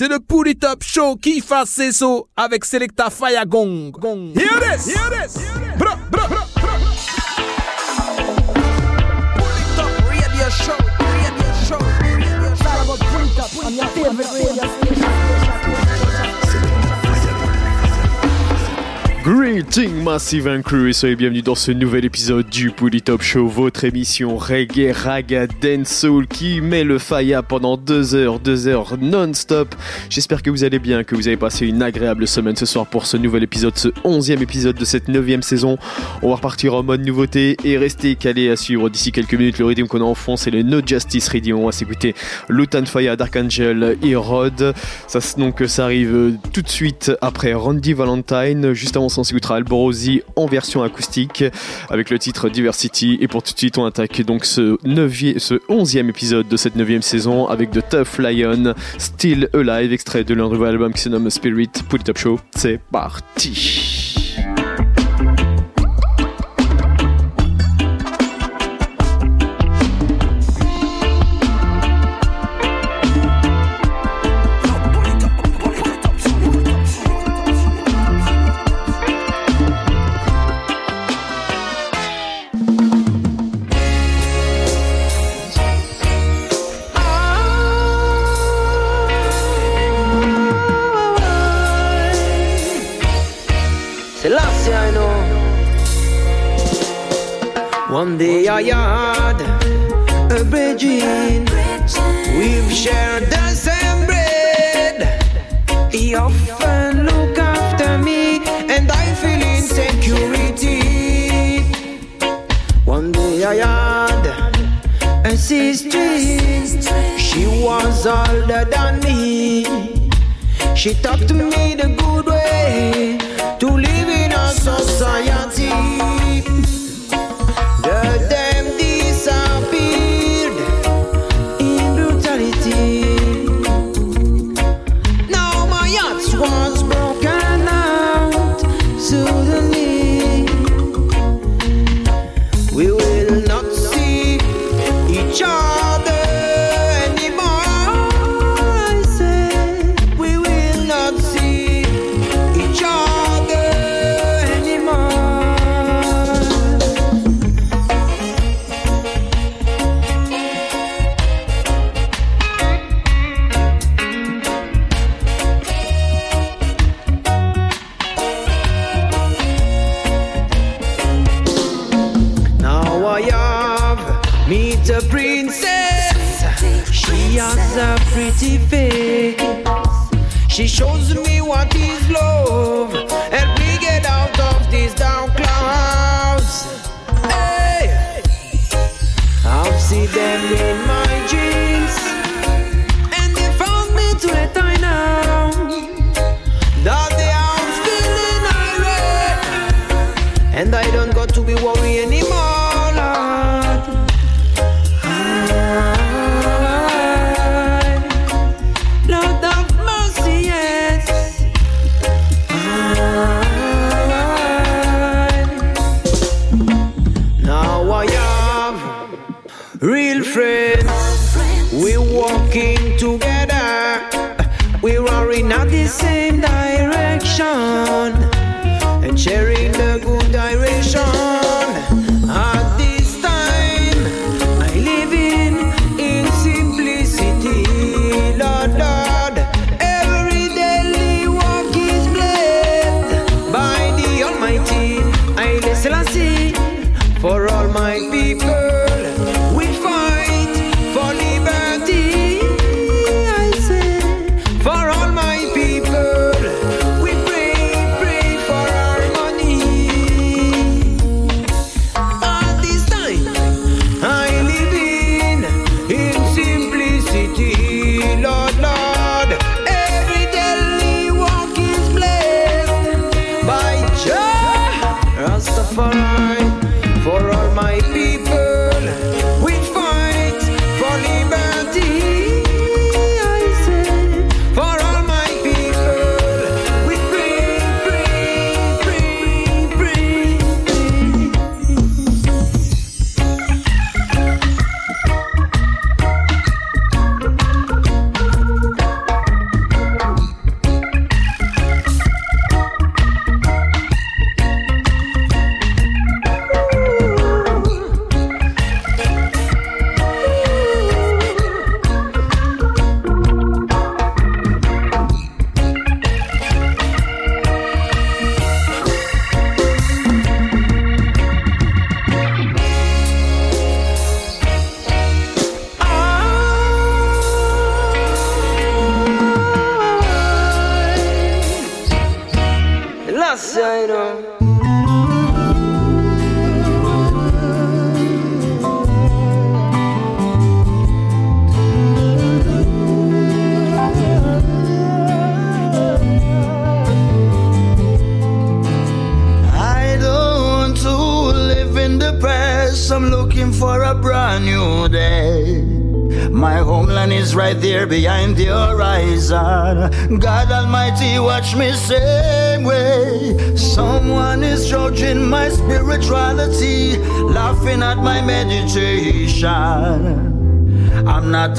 C'est le Pouli Top Show qui fait ses sauts avec Selecta Fire Gong. Gong. Here this, here this, bro, bro, bro, bro. Pouli Top Radio Show, Radio Show, Radio Show. All about Pouli Top on your favorite radio station. Greeting Massive and Crew et soyez bienvenus dans ce nouvel épisode du Pouli Top Show, votre émission reggae, raga, dancehall qui met le faya pendant deux heures, deux heures non-stop. J'espère que vous allez bien, que vous avez passé une agréable semaine ce soir pour ce nouvel épisode, ce onzième épisode de cette neuvième saison. On va repartir en mode nouveauté et rester calé à suivre d'ici quelques minutes le rythme qu'on a en fond, c'est le No Justice Radio. On va s'écouter Lutan Faya, Dark Angel et Rod. Ça, donc, ça arrive tout de suite après Randy Valentine, juste avant on s'écoutera Alborosi en version acoustique avec le titre Diversity. Et pour tout de suite, on attaque donc ce, 9 ce 11e épisode de cette 9 saison avec The Tough Lion, Still Alive, extrait de leur nouvel album qui se nomme Spirit. Pour le Top Show, c'est parti! One day I had a bridging. We've shared the same bread. He often look after me, and I feel insecurity. One day I had a sister. She was older than me. She taught to me the good way to live in a society. She shows me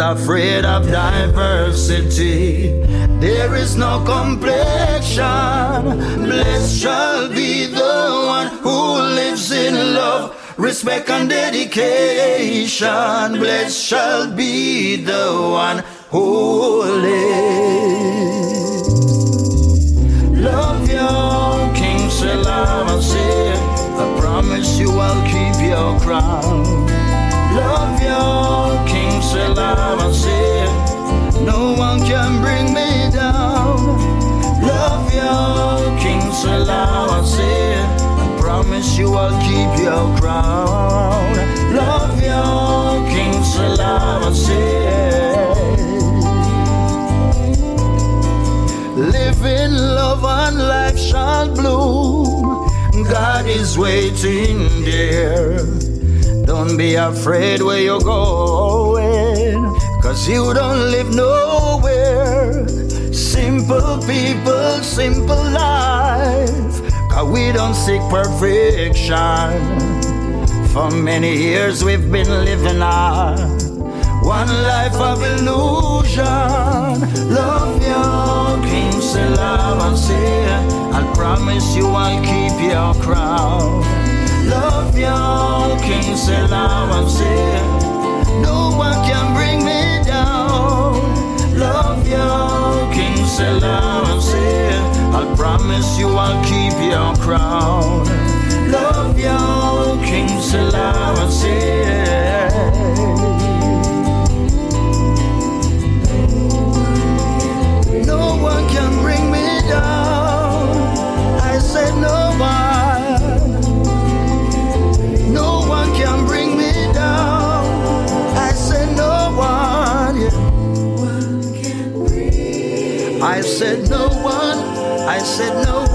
afraid of diversity. There is no complexion. Blessed shall be the one who lives in love respect and dedication. Blessed shall be the one waiting there. Don't be afraid where you're going, cause you don't live nowhere. Simple people, simple life. Cause we don't seek perfection. For many years we've been living our one life of illusion. Love you, King Selassie. I promise you I'll keep your crown can sail how I'm sailing. No one can bring me down. Love you king sail how I'm. I promise you I'll keep your crown. Love you king sail how I'm sailing. Said no one. I said no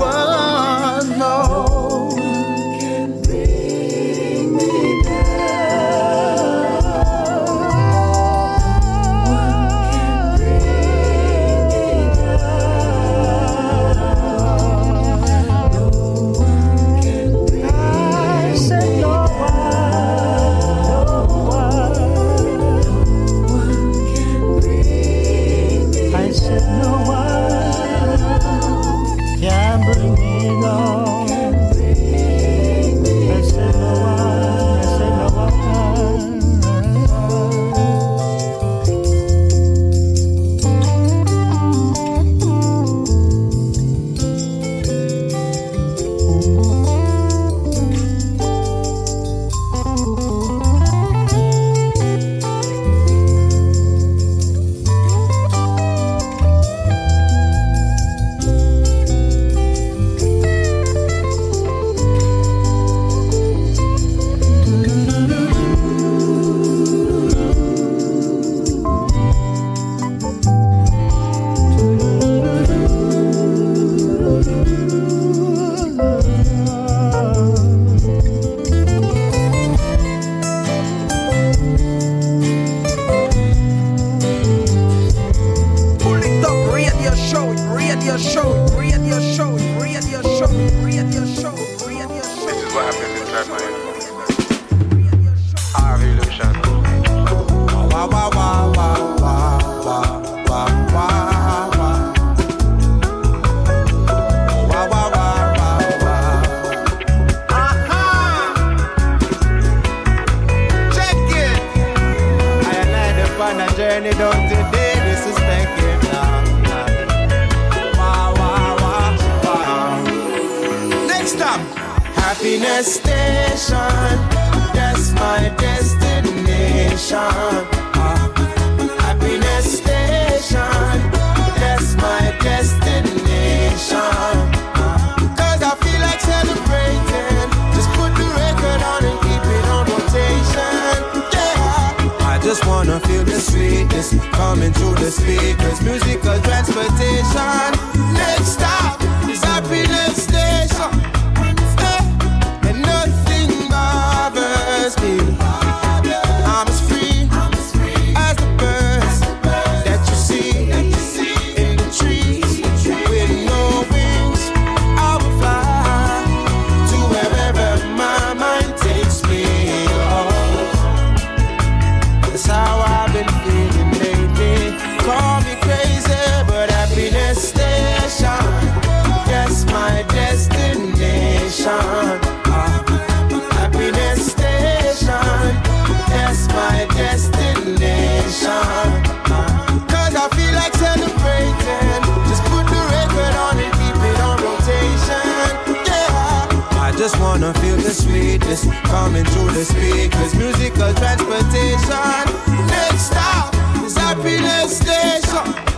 Just wanna feel the sweetness coming through the speakers. Musical transportation. Next stop is happiness station.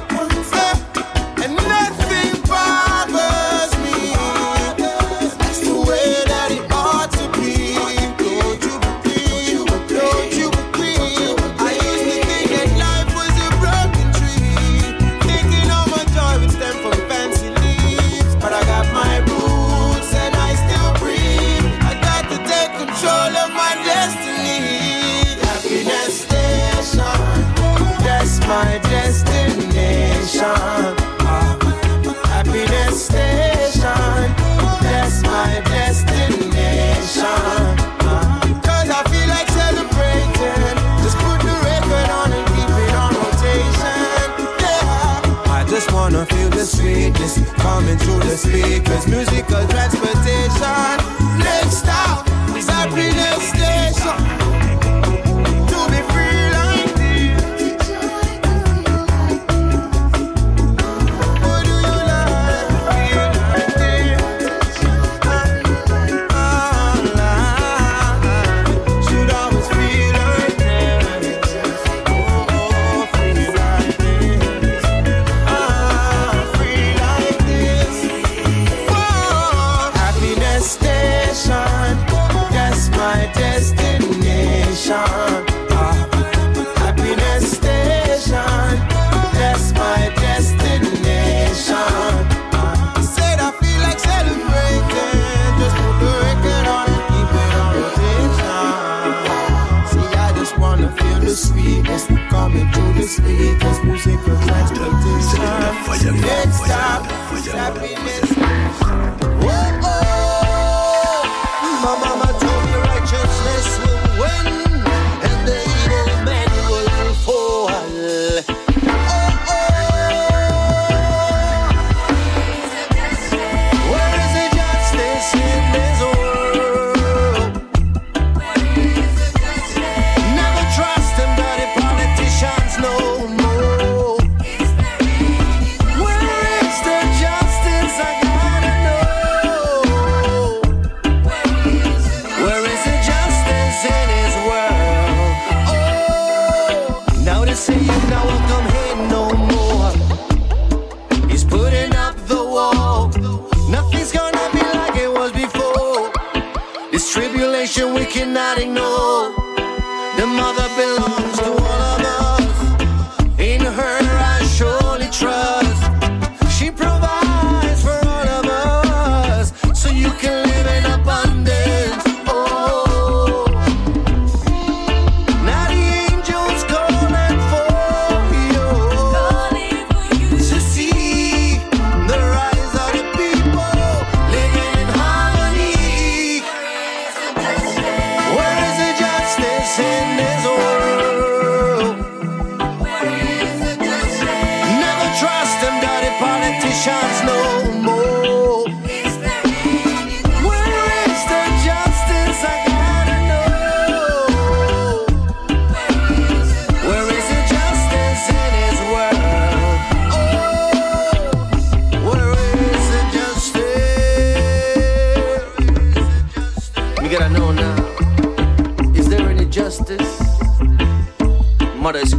the sweetness coming through the speakers. Musical transportation. Mother's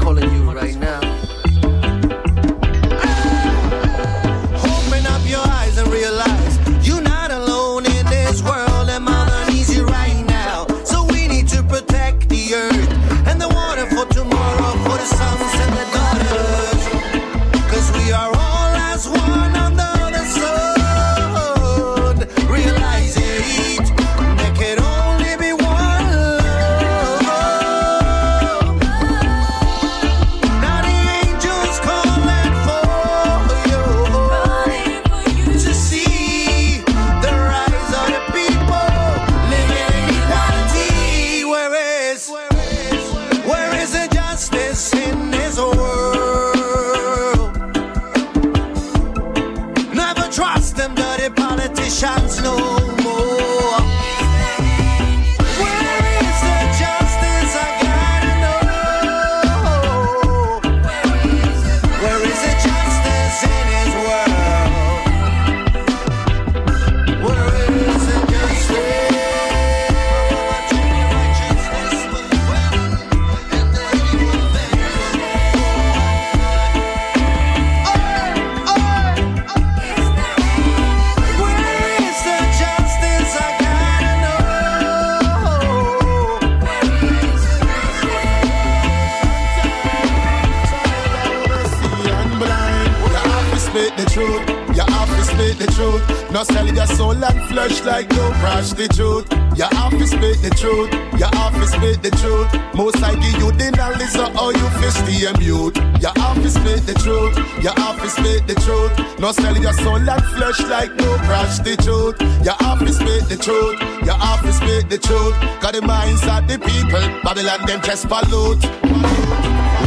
Them pollute.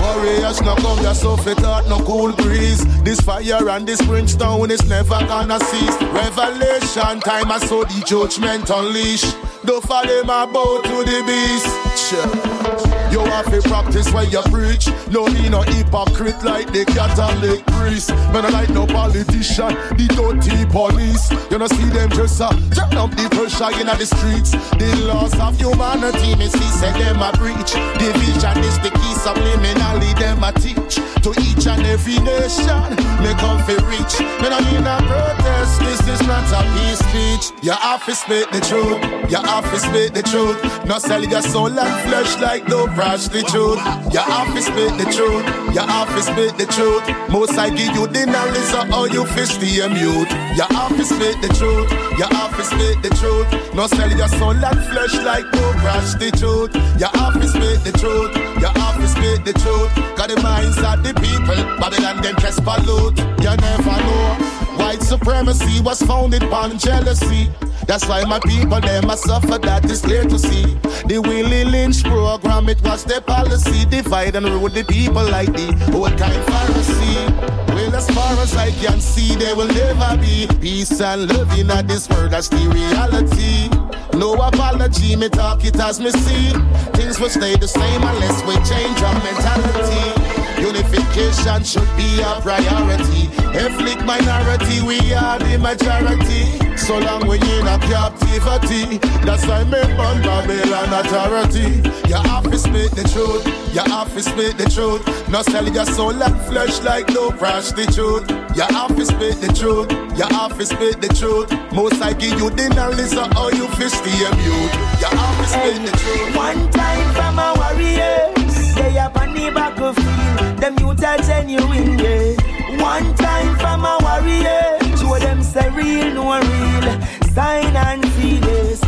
Warriors no come here so fit out no cool breeze. This fire and this brimstone is never gonna cease. Revelation time I saw the judgment unleash. Don't follow my boat to the beast. You have to practice when you preach. No be no hypocrite like the Catholic priest. Man, I like no politician, the dirty police. You know see them just uh, turn up the pressure in the streets. The laws of humanity, me see say them a breach. Division is the key subliminally them a teach to each and every nation. Me come fi reach. Man, I mean a protest. This is not a peace speech. You have to speak the truth. You have to speak the truth. No sell your soul and flesh like no prostitute. You have to speak the truth. You have to speak the truth. Most I give you the knowledge of how you fish the mute. You have to speak the truth. You have to speak the truth. No sell your soul and flesh like no prostitute. You have to speak the truth. You have to speak the truth. Got the minds of the people. Babylon them just pollute. You never know. White supremacy was founded on jealousy. That's why my people them a suffer. That is clear to see. The Willie Lynch program it was their policy. Divide and rule the people like the old kind Pharisee. Well, as far as I can see, there will never be peace and love in this world. That's the reality. No apology, me talk it as me see. Things will stay the same unless we change our mentality. Unification should be a priority. Ethnic minority, we are the majority. So long we in a captivity, that's why me born Babylon authority. You have to speak the truth, you have to speak the truth. No sell your soul and flesh like no prostitute. You have to speak the truth, you have to speak the truth. Most I give you the knowledge of how you fish the mute. You have to speak the truth. One time from a warriors, they up on the battlefield. Them youth are genuine, yeah. One time from a warrior, show them say real, no real. Sign and feelers.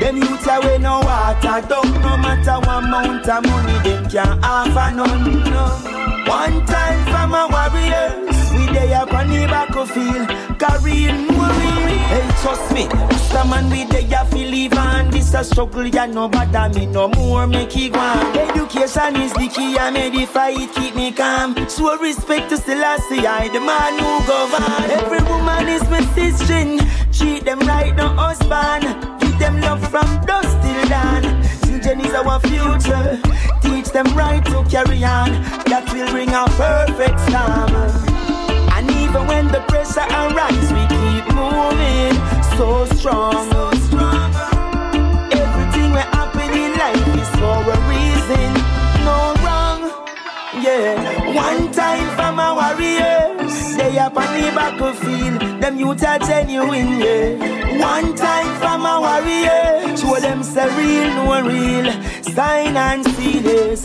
Them youth are we no water down, no matter what amount of money them can't offer none. No. One time from a warriors, they up on the battlefield. No real. Hey, trust me, Rasta man we there ya feel live and this a struggle ya no bother me no more make it go on. Education is the key I made the fight keep me calm. Show respect to Selassie I the man who govern. Every woman is my sister, treat them right no husband. Give them love from dusk till dawn. Children is our future. Teach them right to carry on. That will bring a perfect storm. Even when the pressure arise, we keep moving so strong. Everything we happen in life is for a reason, no wrong. Yeah, one time from our warriors, they up on the battlefield. Them youth are genuine, yeah. One time for my warriors, show them say real, no real. Sign and sealers.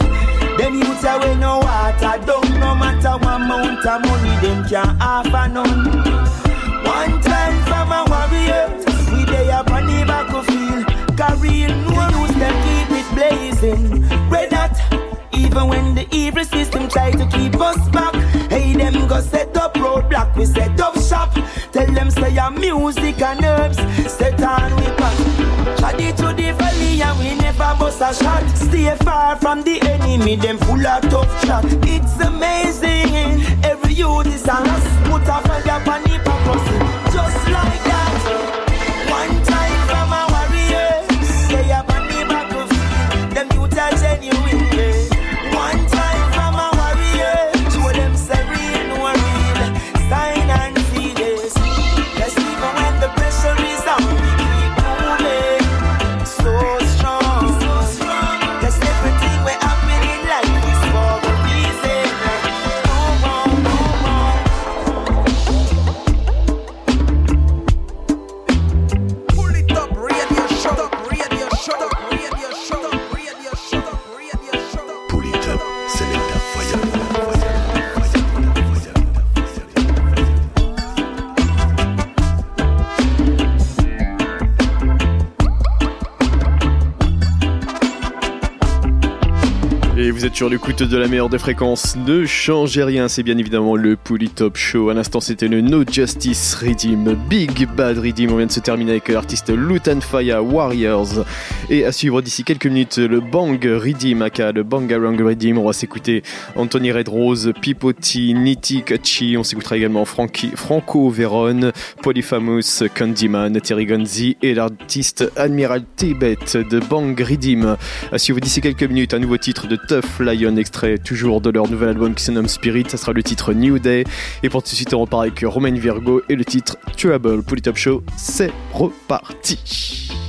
Them are we no water down, no matter what amount of money them can offer none. One time from our warriors, we they up on the battlefield. Career, no use them keep it blazing. Red hot, even when the evil system try to keep us back. Hey, them go set up roadblock, we set up shop. Tell them say your music and herbs, set on we back. Traddy to the valley and we never bust a shot. Stay far from the enemy, them full of tough chat. It's amazing, every youth is a. Put a fire upon the crossing, êtes sur l'écoute de la meilleure des fréquences. Ne changez rien, c'est bien évidemment le Polytop Show. À l'instant, c'était le No Justice Redeem, Big Bad Redeem. On vient de se terminer avec l'artiste Lutan Faya Warriors. Et à suivre d'ici quelques minutes, le Bang Redeem, aka le Bangarang Redeem. On va s'écouter Anthony Red Rose, Pipoti, Niti Kachi. On s'écoutera également Franco Vérone, Polyfamous, Candyman, Terry Gonzi et l'artiste Admiral Tibet de Bang Redeem. À suivre d'ici quelques minutes, un nouveau titre de Tough Lion, extrait toujours de leur nouvel album qui se Spirit. Ça sera le titre New Day. Et pour tout de suite, on repart avec Romain Virgo et le titre Trouble. Pour les Top Show, c'est reparti.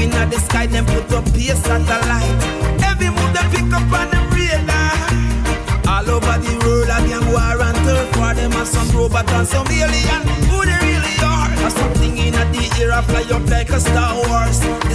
At the sky, them put up a satellite. Every move they pick up on them radar. All over the world, a gang war and turf war. Them are some robot and some alien. Who they really are? Or something in the air, I fly up like a Star Wars.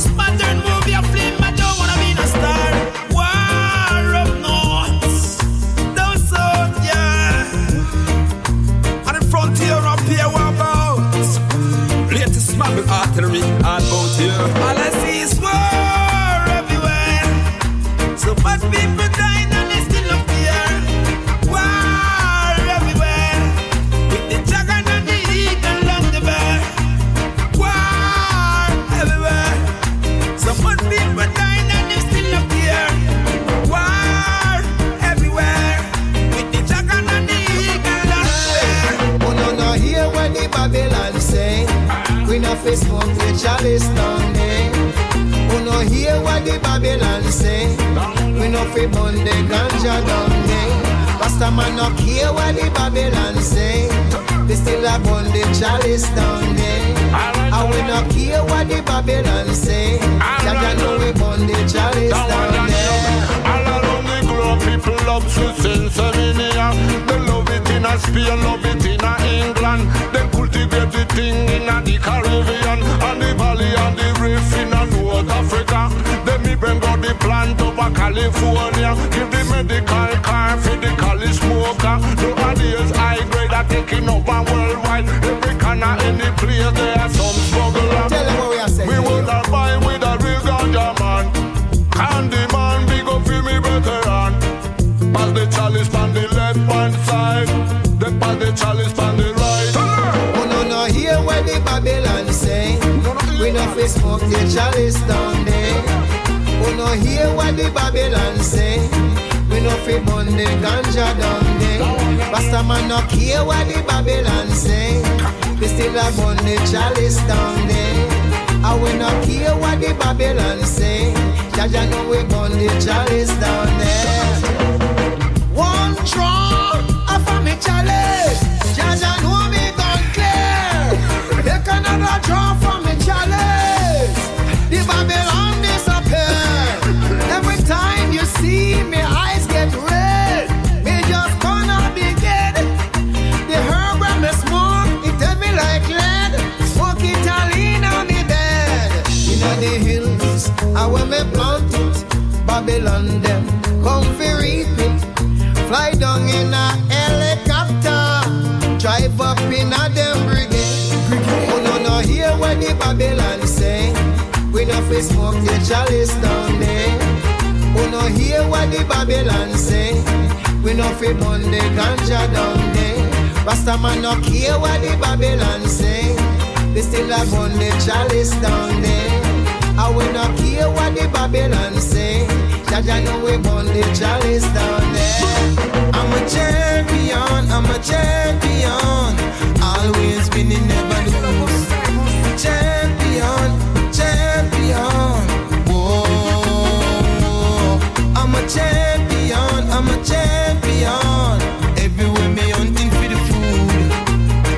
Queen of his burn the ganja down there. Pastor man no hear what the Babylon say. They still a burn the chalice down there. I will not hear what the Babylon say. Jah Jah know we burn the chalice down there. All around the globe, people love to sing. They love it in a Spain, love it in a England. They cultivate the thing in the Caribbean and the valley and the reef in North Africa. Then me bring out the plant over California. Give the medical car for the Cali smoker. Nowadays high grade are taking over worldwide. Every corner, any place there are some smuggler. Tell them what we are saying. We will not buy We no fi smoke the chalice down there. Oh no hear what the Babylon say. We no fi burn the ganja down there. Pastor man no hear what the Babylon say. We still a burn the chalice down there. I will not hear what the Babylon say. Jah Jah know we burn the chalice down there. One draw off of me chalice. Jah Jah know me gone clear. Take another draw from Babylon disappear. Every time you see me eyes get red. Me just gonna begin. The herb me smoke, it tell me like lead. Smoke it all in on me bed. Inna the hills, I when me plant it. Babylon come reap it. Fly down in helicopter, drive up in them brigade. Oh no no hear what the Babylon. We smoke the chalice down there. Oh no hear what the Babylon say. We no fi burn the ganja down there. Rasta man no care what the Babylon say. They still a burn the chalice down there. I will not care what the Babylon say. Jah Jah know we burn the chalice down there. I'm a champion, I'm a champion. Always winning, never lose. Champion. I'm a champion, I'm a champion. Everywhere me hunting for the food.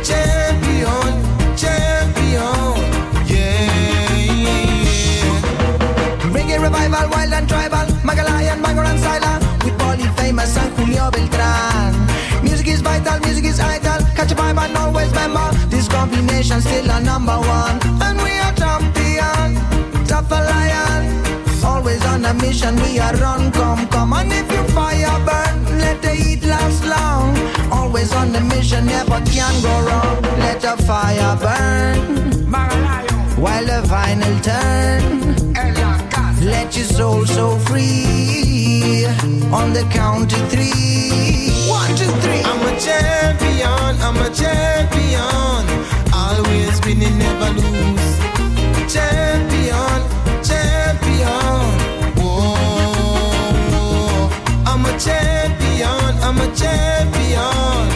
Champion, champion, yeah. Reggae revival, wild and tribal, Magalayan, Magor and Sila, with Polly famous and Julio Beltran. Music is vital, music is vital. Catch a vibe and always remember this combination still a number one, and we are champion, tougher lion always on a mission. We are run, come, come. And if you fire burn, let the heat last long. Always on a mission, never can go wrong. Let the fire burn. While the vinyl turn. Let your soul so free. On the count of three. One, two, three. I'm a champion, I'm a champion. Always winning, never lose. Champion. champion, I'm a champion.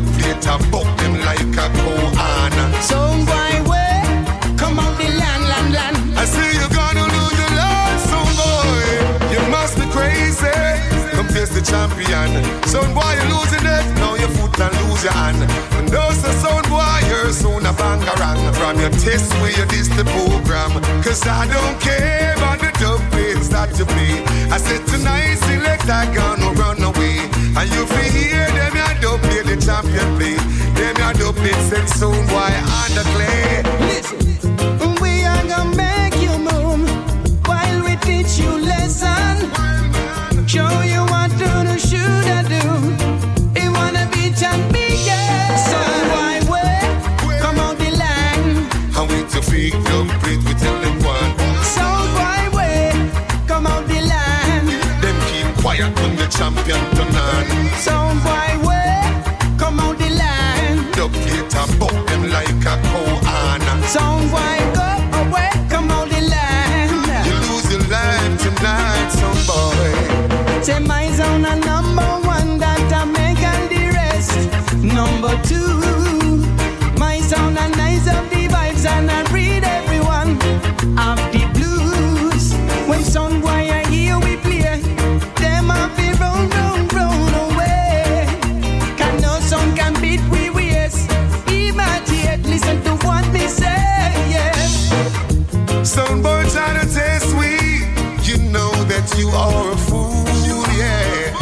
update book them like a Quran. So why way? Come on, the land, land, land. I see you're gonna lose your love, so boy. You must be crazy. Come face the champion. So why you losing it? Now your foot and lose your hand. And those are so longer run from your test where you diss the program. Cause I don't care about the dubbies that you play. I said tonight, select I gonna run away. And you feel hear them, I don't play the champion play. Them, I don't play, said soon, why on the clay. Listen. second to. Sound boy, way, come out the line. Duck it up, them like a koana. Sound boy, you are a fool, yeah.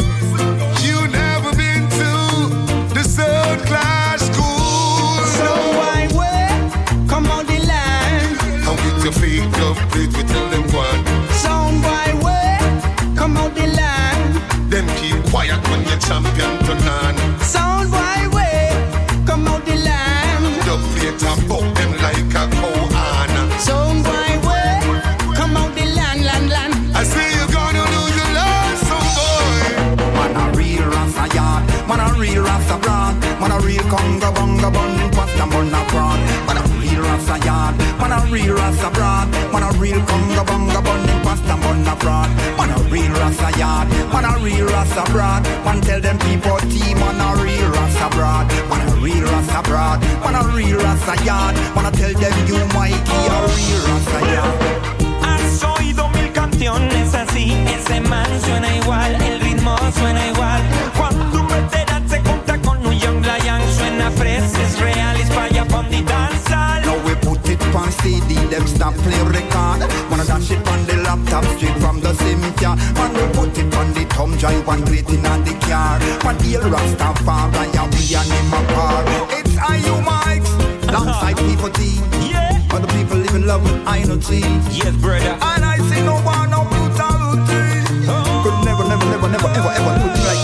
You never been to the third class school. So why? Come the line. With your we tell them. So why? Come the line. Keep quiet when you champion tonight. Real rasta broad. man a real conga bonga bun, pasta bun prawn. Man a real rasta yard, man a real rasta brand. Man tell them people team, man a real rasta broad. man a real rasta broad. man a real rasta yard. Man a tell them you Mikey a real rasta yard. Has oído mil canciones así, ese man suena igual, el ritmo suena igual. Stop play record. Wanna dash it on the laptop straight from the same car. Man, we put it on the thumb drive and it in the car. One heel Rastafari, and we and him apart. It's IU Mike's, alongside uh-huh. people T. Yeah. Other people live in love with I know T. Yes, brother. And I say no one, no brutality. Oh. Could never, never, never, never, ever, ever do like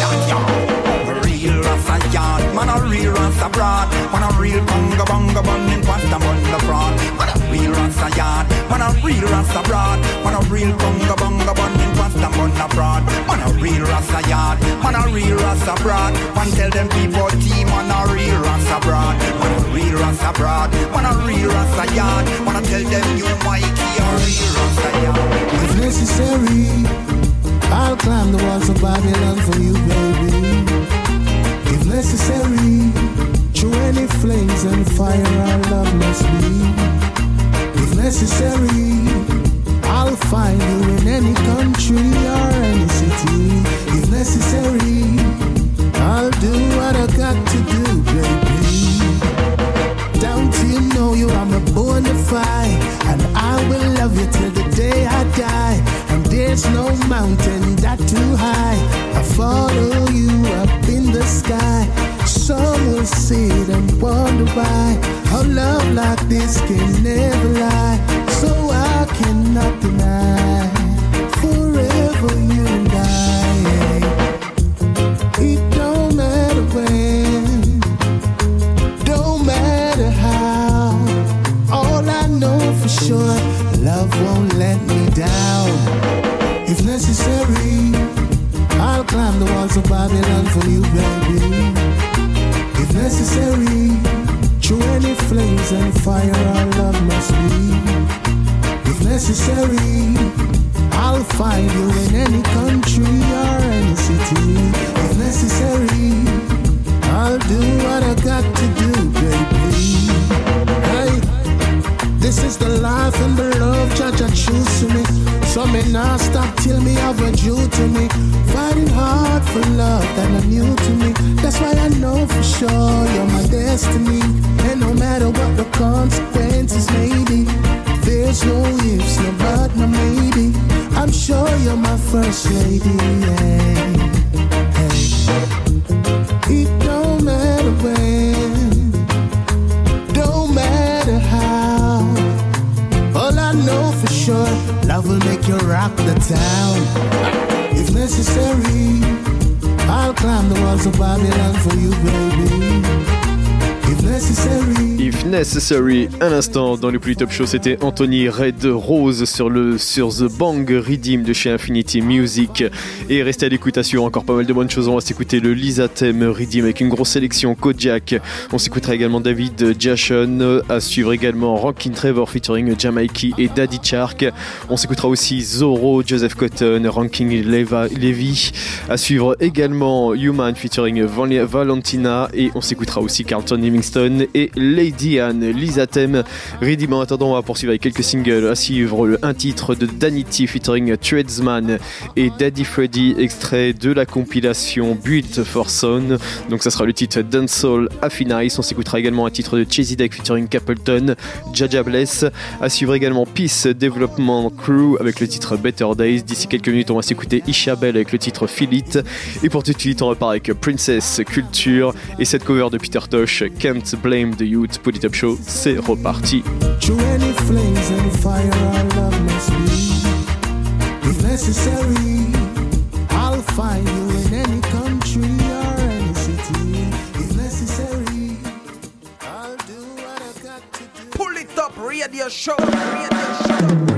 real Rasta broad, man a real bunga bunga bun in pasta bun the fraud. Man a real Rasta yard, man a real Rasta broad, man a real bunga bunga bun in pasta bun the fraud. Man a real Rasta yard, man a real Rasta broad. Man tell them people team, man a real Rasta broad, man a real Rasta broad, man a real Rasta yard. Man a tell them you Mikey a real Rasta yard. If necessary, I'll climb the walls of Babylon for you, baby. If necessary, through any flames and fire, our love must be. If necessary, I'll find you in any country or any city. If necessary, I'll do what I got to do, baby. Don't you know you are my bona fide? And I will love you till the day I die. There's no mountain that too high. I follow you up in the sky. Some will see it and wonder why. How love like this can never lie. So I cannot deny. Forever you of Babylon for you, baby. If necessary, through any flames and fire, our love must be. If necessary, I'll find you in any country or any city. If necessary, I'll do what I got to do, baby. Hey, this is the life and the love I choose to me. So me not stop till me have a due to me. For love that are new to me. That's why I know for sure you're my destiny. And no matter what the consequences may be, there's no ifs, no but, no maybe. I'm sure you're my first lady. Yeah. It don't matter when, don't matter how. All I know for sure, love will make you rock the town. If necessary, I'll climb the walls of Babylon for you, baby. If necessary. Un instant dans le plus top show, c'était Anthony Red Rose sur le sur The Bang Redeem de chez Infinity Music. Et restez à l'écoute, assure encore pas mal de bonnes choses. On va s'écouter le Lisa Theme Redeem avec une grosse sélection Kojak. On s'écoutera également David Jashon, à suivre également Rockin' Trevor featuring Jamaiki et Daddy Shark. On s'écoutera aussi Zoro, Joseph Cotton, Ranking Levy. À suivre également Human featuring Val- Valentina et on s'écoutera aussi Carlton Livingston et Lady Anne, Lisa Theme. Redeem en attendant, on va poursuivre avec quelques singles. À suivre un titre de Danity featuring Tradesman et Daddy Freddy, extrait de la compilation Built for Son. Donc ça sera le titre Dancehall Affinice. On s'écoutera également un titre de Cheesy Deck featuring Capleton, Jaja Bless. À suivre également Peace Development Crew avec le titre Better Days. D'ici quelques minutes, on va s'écouter Isha Bell avec le titre It. Et pour tout de suite, on repart avec Princess Culture et cette cover de Peter Tosh, Can't Blame the Youth Polytop Show, c'est reparti. Pull it up, show, radio show.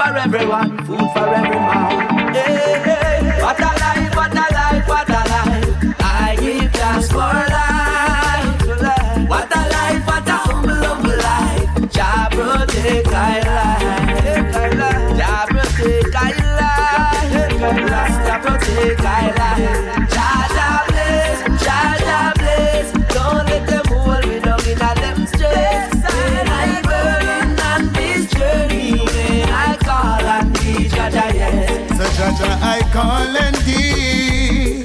For everyone, food for every call and thee,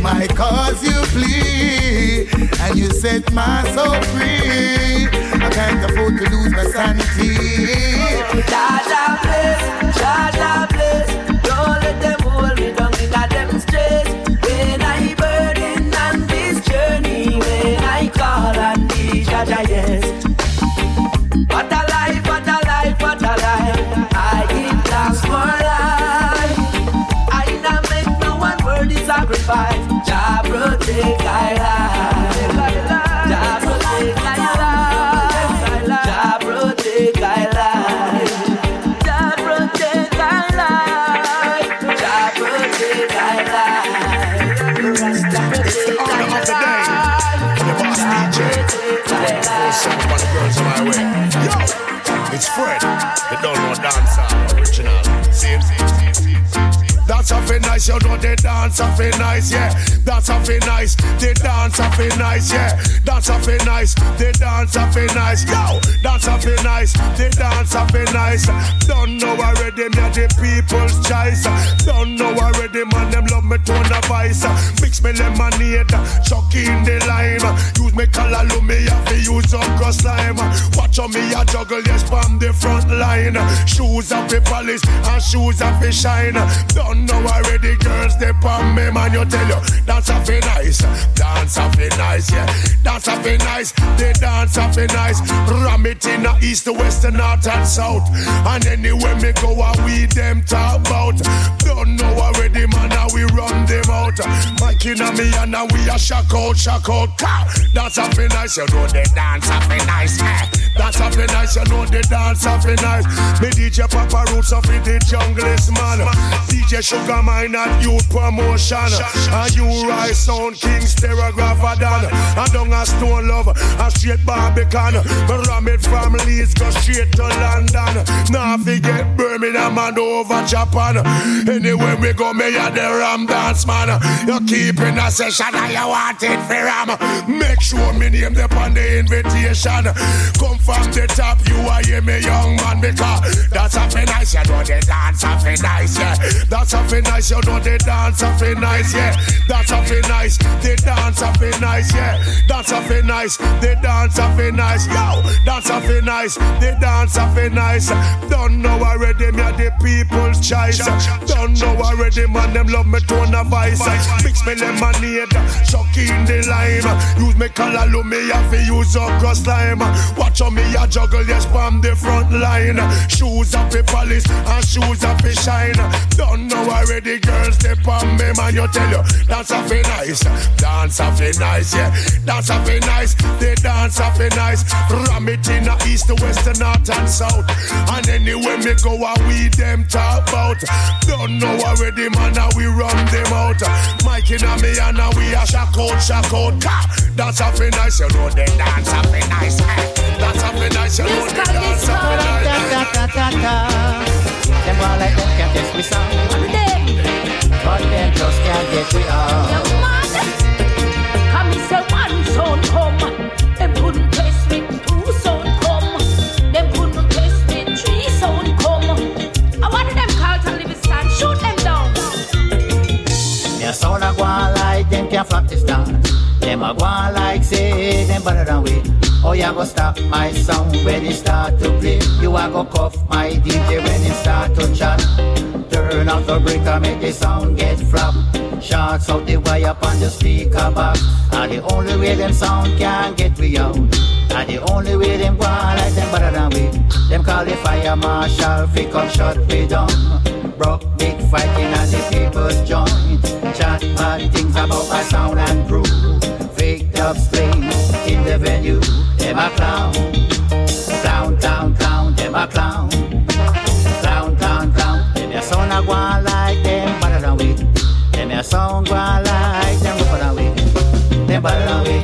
my cause you plead, and you set my soul free. I can't afford to lose my sanity. Jah bless, Jah bless. Don't let them hold me. When I on this journey, when I call yes. Fred. You don't know dancer That's fi nice, you know the dance fi nice, yeah. That's fi nice, they dance fi nice, yeah. That's fi nice, they dance fi nice, yo. That's fi nice, the dance fi nice. Don't know already, me the people's choice. Don't know already, man, them love me tone a vice. Mix me lemonade, chuck in the lime. Use me color, me have to use up cross lime. Watch how me a juggle, yes, from the front line. Shoes up the polish and shoes up the shine. Don't know already, girls, they on me, man, you tell you. Dance up nice, dance up nice, yeah. Dance up nice, they dance up nice. Ram it in the east, the west, the north and south. And anywhere me go, I we them talk about. Don't know already, man, how we run them out. Mike in a me and now we a shock out, shock out. Ka! Up be nice, you know they dance be nice, eh. Up be nice, you know they dance be nice. Me DJ Papa Roots in the junglist, man. DJ Sugar Minott and Youth Promotion. And you rise Sound King Stereographer Dan. And down a Stone Love, a straight Barbican. Me ram it from Leeds, go straight to London. Now forget Birmingham and over Japan. Anywhere we go, me a the Ram Dance Man. You keep in a session and you want it for Ram. Make sure me name them on the invitation. Come from the top, you are hear me young man because that's fi nice, you know the dance fi nice, yeah. That's fi nice, you know the dance fi nice, yeah. That's fi nice, the dance fi nice, yeah. That's fi nice, the dance fi nice, yo. That's fi nice, the dance fi nice. Don't know already, me a the people's choice. Don't know already, man, them love me tone a vice. Mix me lemonade, chuck in the lime. Use me color, me have to use up cross lime. Watch how me a juggle, yes, from the front line. Shoes up the polish and shoes up the shine. Don't know already, girls, they on me, man, you tell you. Dance a fi nice, dance a fi nice, yeah. Dance a fi nice, they dance a fi nice. Ram it in the east, the west, the north and south. And anywhere me go, I we them talk about. Don't know already, man, how we run them out. Mike in a me and now we a shock out, shock out. Ka! Dance a fi nice, you know they dance a fi nice. eh. Dance a fi nice, you know they dance a fi nice. Them all like them can't test me sound. But them just can't get me out. Come me say one sound come. A go on like them a go on like say them better than we. Oh, you go stop my sound when it start to play. You a go cuff my DJ when it start to chat. Turn off the breaker, make the sound get flop. Shots out the wire up on the speaker box. And the only way them sound can get we out. And the only way them go on like them better than we. Them call the fire marshal, fi come shut we down. Broke big fighting and the people's joint. Chat bad things about my sound and crew. Fake up strings in the venue. Them a clown. Clown, clown, clown, them a clown. Clown, clown, clown. Them a sound a go on like them better than we. Them a sound go on like them better than we. Them better than we.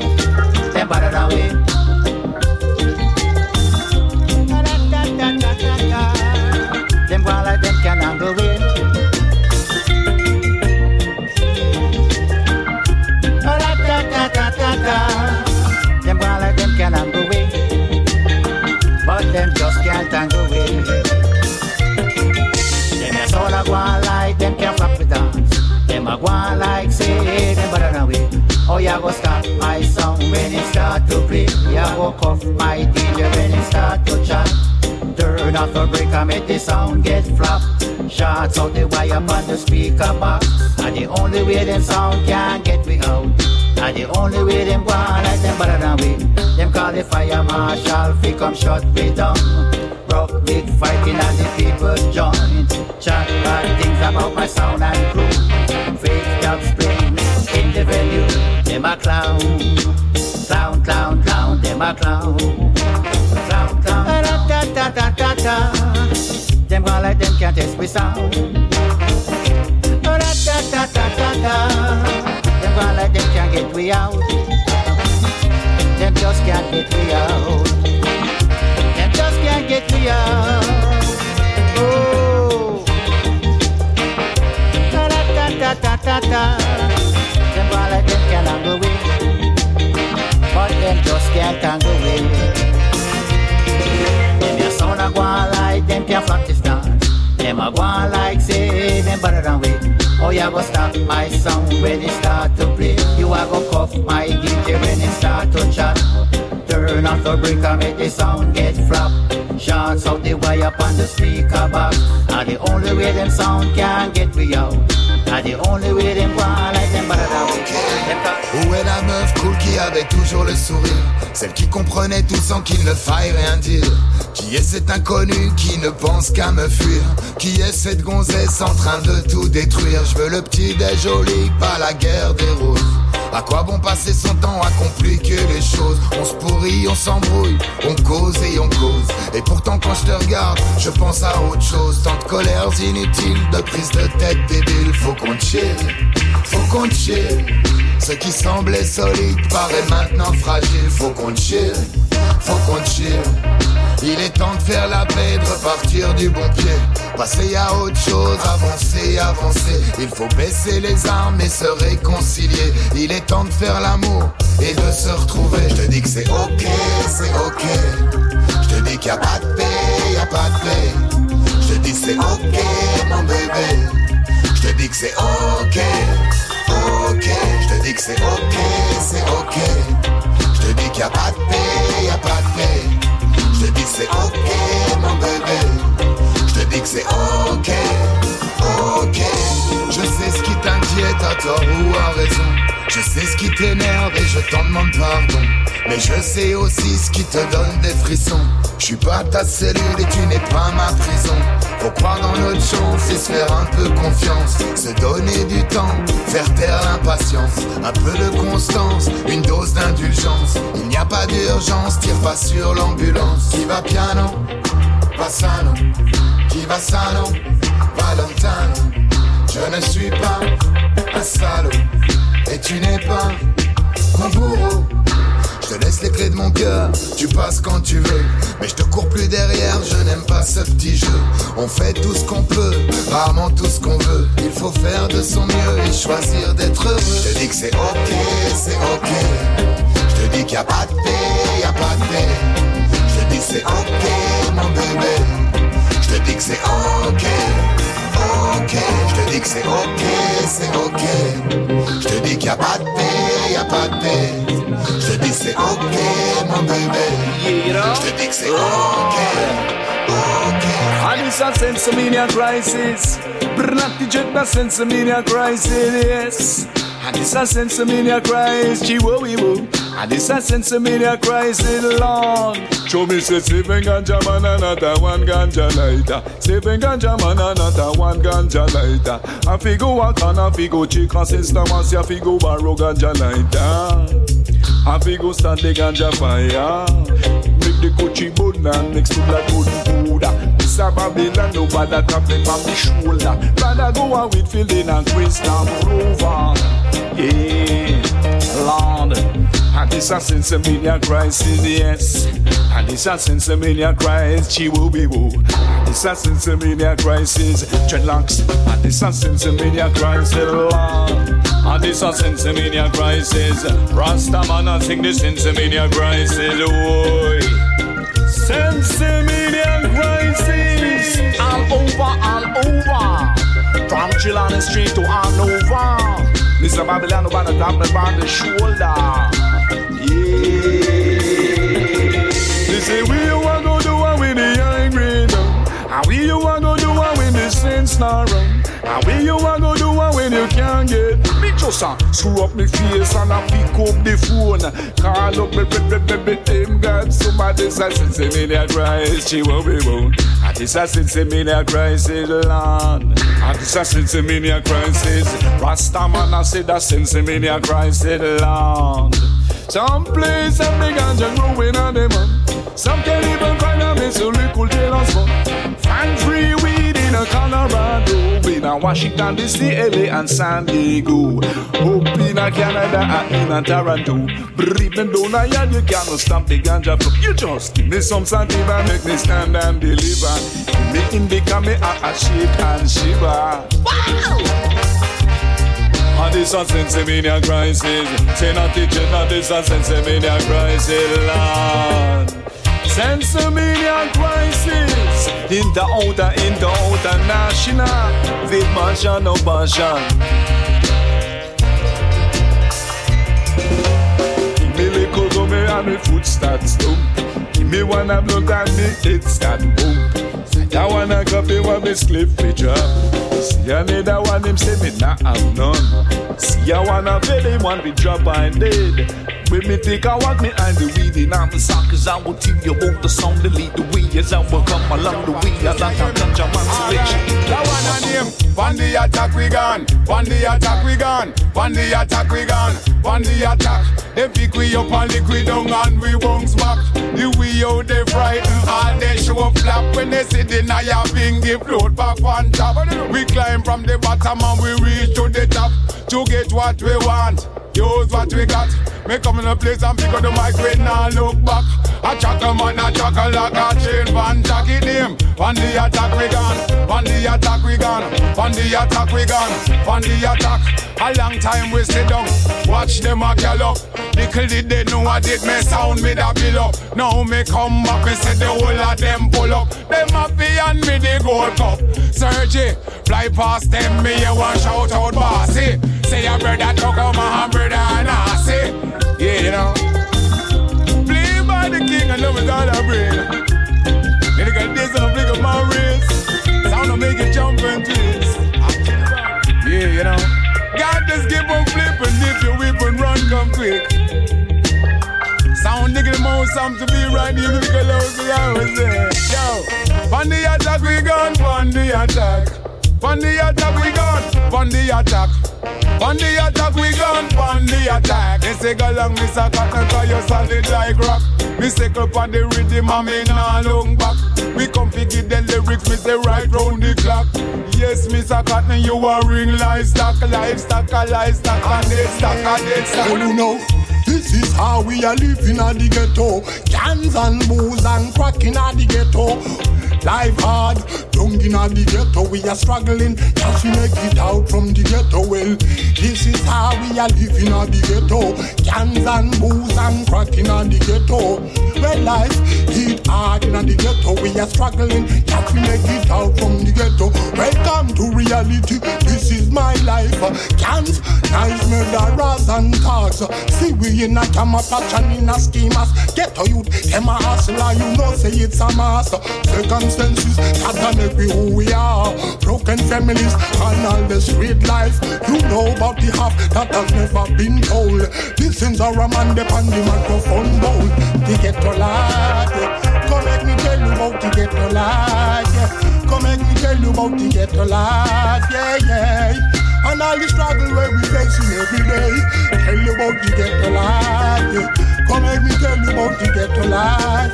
On like say them better than we. Oh, ya go stop my song when it start to play. Ya go cuff my DJ when it start to chat. Turn off the break breaker, make the sound get flop. Shots out the wire on the speaker box. And the only way them sound can get me out. And the only way them go like them better than we. Them call the fire marshal, fi come shut we down. Broke big fighting at the people's joint. Chat bad things about my sound and crew. Fake up springs in the venue. Them a clown. Clown, clown, clown, them a clown. Clown, clown, da da da da da da. Them go like them can't test we sound. Da da da da da da. Them go like them can't get we out. Them just can't get we out. Get we out. Oh. Da da da da da da. Them go like them can't handle it, but them just can't handle it. Them your sound a go like them can practice dance. Them a go like say them better than we. Oh, you go stop my sound when it start to play. You a go cuff my DJ when it start to chat. Turn off the breaker, make the sound get flop. Shots out the wire up on the speaker box. And the only way them sound can get we out. Où est la meuf cool qui avait toujours le sourire? Celle qui comprenait tout sans qu'il ne faille rien dire. Qui est cet inconnu qui ne pense qu'à me fuir? Qui est cette gonzesse en train de tout détruire? Je veux le petit déj joli, pas la guerre des roses. À quoi bon passer son temps à compliquer les choses? On se pourrit, on s'embrouille, on cause et on cause. Et pourtant quand je te regarde, je pense à autre chose. Tant de colères inutiles, de prise de tête débile Ce qui semblait solide paraît maintenant fragile Faut qu'on chill, faut qu'on chill il est temps de faire la paix, de repartir du bon pied. Passer à autre chose, avancer, avancer. Il faut baisser les armes et se réconcilier. Il est temps de faire l'amour et de se retrouver. Je te dis que c'est ok, c'est ok. Je te dis qu'il n'y a pas de paix, y a pas de paix. Je te dis c'est ok, mon bébé. Je te dis que c'est ok, ok. Je te dis que c'est ok, c'est ok. Je te dis qu'il n'y a pas de paix, y a pas de paix. Je te dis que c'est ok mon bébé Je te dis que c'est ok, ok Je sais ce qui t'inquiète à tort ou à raison Je sais ce qui t'énerve et je t'en demande pardon. Mais je sais aussi ce qui te donne des frissons. Je suis pas ta cellule et tu n'es pas ma prison. Faut croire dans notre chance et se faire un peu confiance. Se donner du temps, faire taire l'impatience. Un peu de constance, une dose d'indulgence. Il n'y a pas d'urgence, tire pas sur l'ambulance. Qui va piano, passano Qui va sano, Valentano. Je ne suis pas un salaud Et tu n'es pas mon bourreau je te laisse les clés de mon cœur, tu passes quand tu veux. Mais je te cours plus derrière, je n'aime pas ce petit jeu. On fait tout ce qu'on peut, rarement tout ce qu'on veut. Il faut faire de son mieux et choisir d'être heureux. Je te dis que c'est ok, c'est ok. Je te dis qu'il n'y a pas de paix, y a pas de paix. Je te dis c'est ok, mon bébé. Je te dis que c'est ok, ok. Je te dis que c'est ok, c'est ok. Je te dis qu'il n'y a pas de paix, y a pas de paix. Je te dis c'est ok mon bébé mix it. Okay. And it's a sensomania crisis. Brnati jet na sensomania crisis, yes. And it's a sensomania crisis, chihuahua. And it's a sensomania crisis, Lord. Show me say seven ganja man and not one ganja lighter. Seven ganja man and not one ganja lighter. I figo walk and I figo chicken since the mass ya figo borrow ganja lighter. I figo start the ganja fire. Make the coachy bun and mix with like good. Mr. Babylon, nobody tap them on the shoulder. Rather go on with feeling and crystal rover. Yeah, Lord. And this a sensimilia crisis, yes. And this a sensimilia crisis, chi woo be woo. This a sensimilia crisis, dreadlocks. And this a sensimilia crisis, Lord. And this a sensimilia crisis. Rasta man and sing the sensimilia crisis, oi. Sensimilia crisis. All over, all over. From Chilani Street to all over. Mr. Babylon about the top and on the shoulder. Yeah. They say we you want go do one with the grade. And we you want go do one with the sense now run. And we you want go do one when you can't get. Just uh, screw up me face and I pick up the phone. Call up me, me, me, them God. Somebody say, say me that Christ, she won't be born. And this a say me that Christ is Lord. And this a say me that Christ is Rasta man. I say that sense me that Christ is Lord. Some place and the ganja growing on them. Some can't even find a miss a little jealous one. Find free weed in a Colorado, in Washington DC, LA and San Diego. Up in Canada and in Toronto. But even though I you cannot stop the ganja from you. Just give me some sativa, make me stand and deliver. Give me indica, me a, a shake and shiver. Wow! And this a sensimania crisis Say not jet, not this a sensimania crisis Lord Sensimania crisis In the outer, in the outer national With mansion, no passion Give me little me and me foot start stump Give me one of blood and me head start bump I wanna copy what me slip me drop See another one him say me not have none See I wanna feel him one we drop and dead When me take a walk me and the weed in my sock Cause I will tell you about the song to lead the way As I will come along the way as I can ganja man selection That one a name. On the attack we gone. On the attack we gone. On the attack we gone. On the attack. They pick we up and lick we down and we bounce back. The way out they frighten all they show flap when they sit in a ya bingy float back on top. We climb from the bottom and we reach to the top to get what we want. Use what we got. Me come in a place and pick up the mic when I look back. I chat a man, I like a chain van jacket him. On the attack we gone, on the attack we gone, on the attack we gone, on the attack. A long time we sit down, watch them a gallop. Little did they know I did me sound me that bill up. Now me come back, me say the whole of them pull up. Them happy and me the gold cup. Sergi, fly past them, me you want shout out bossy. Say your brother took out my brother and I yeah you know. Play by the king and love is all I bring. Then got this and I flick up my wrist. Sound to make it jump and twist. Yeah, you know. God just keep on flipping if you whip and run, come quick. Sound nigga the most something to be right here because I was I was there. Yo, on the attack we gone, on the attack. On the attack we gone, on the attack. On the attack we gone, on the attack. They say go long, Mr. Cotton, cause you solid like rock. Me sickle on the rhythm and me nah look back. We come fi give the lyrics, me say right round the clock. Yes, Mr. Cotton, you a ring livestock, livestock, livestock, and dead stock, a dead stock. Well, you know, this is how we are living at the ghetto. Cans and booze and crack in at the ghetto. Life hard, down in the ghetto we are struggling. Just we make it out from the ghetto. Well, this is how we are living in the ghetto. Cans and booze and crack in the ghetto. Well, life hit hard in the ghetto. We are struggling. Just we make it out from the ghetto. Welcome to reality. This is my life. Cans, knives, murderers and thugs. See we in a camouflage and in a schemers. Ghetto youth, them a hustler. You know say it's a mass. Circumstances that make we who we are. Broken families and all the street life. You know about the half that has never been told. Listen, are a man upon the microphone bowl. The ghetto lad. Come let me tell you about the ghetto. Yeah. Come let me tell you about the ghetto lad. Yeah, yeah. And all the struggle where we facing every day. Tell you about the ghetto. Yeah. Come let me tell you about the ghetto lad.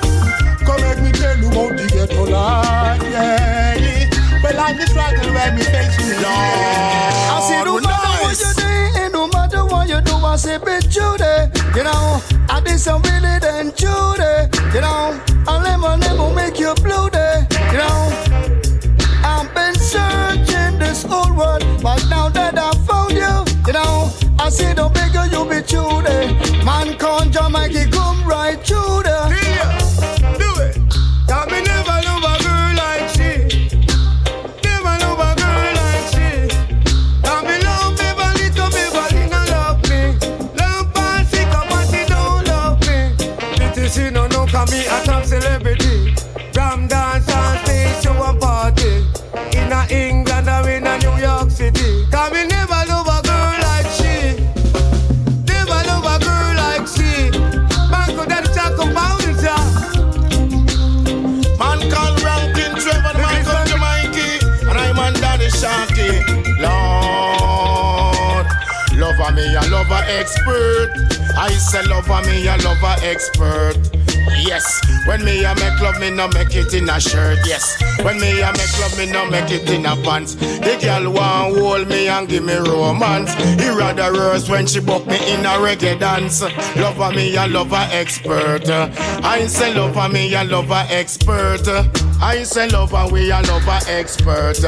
Come let me tell you about the ghetto life, yeah. Well, I'm the struggle when we facing it. I say no matter what you do, no matter what you do, I say be true. You know, I did some really then true can't lover expert. I say lover me, a lover expert. Yes, when me a make love, me no make it in a shirt. Yes, when me a make love, me no make it in a pants. The girl want hold me and give me romance. He rather worse when she book me in a reggae dance. Lover me, a lover expert. I say lover me, a lover expert. I say lover, we a lover expert.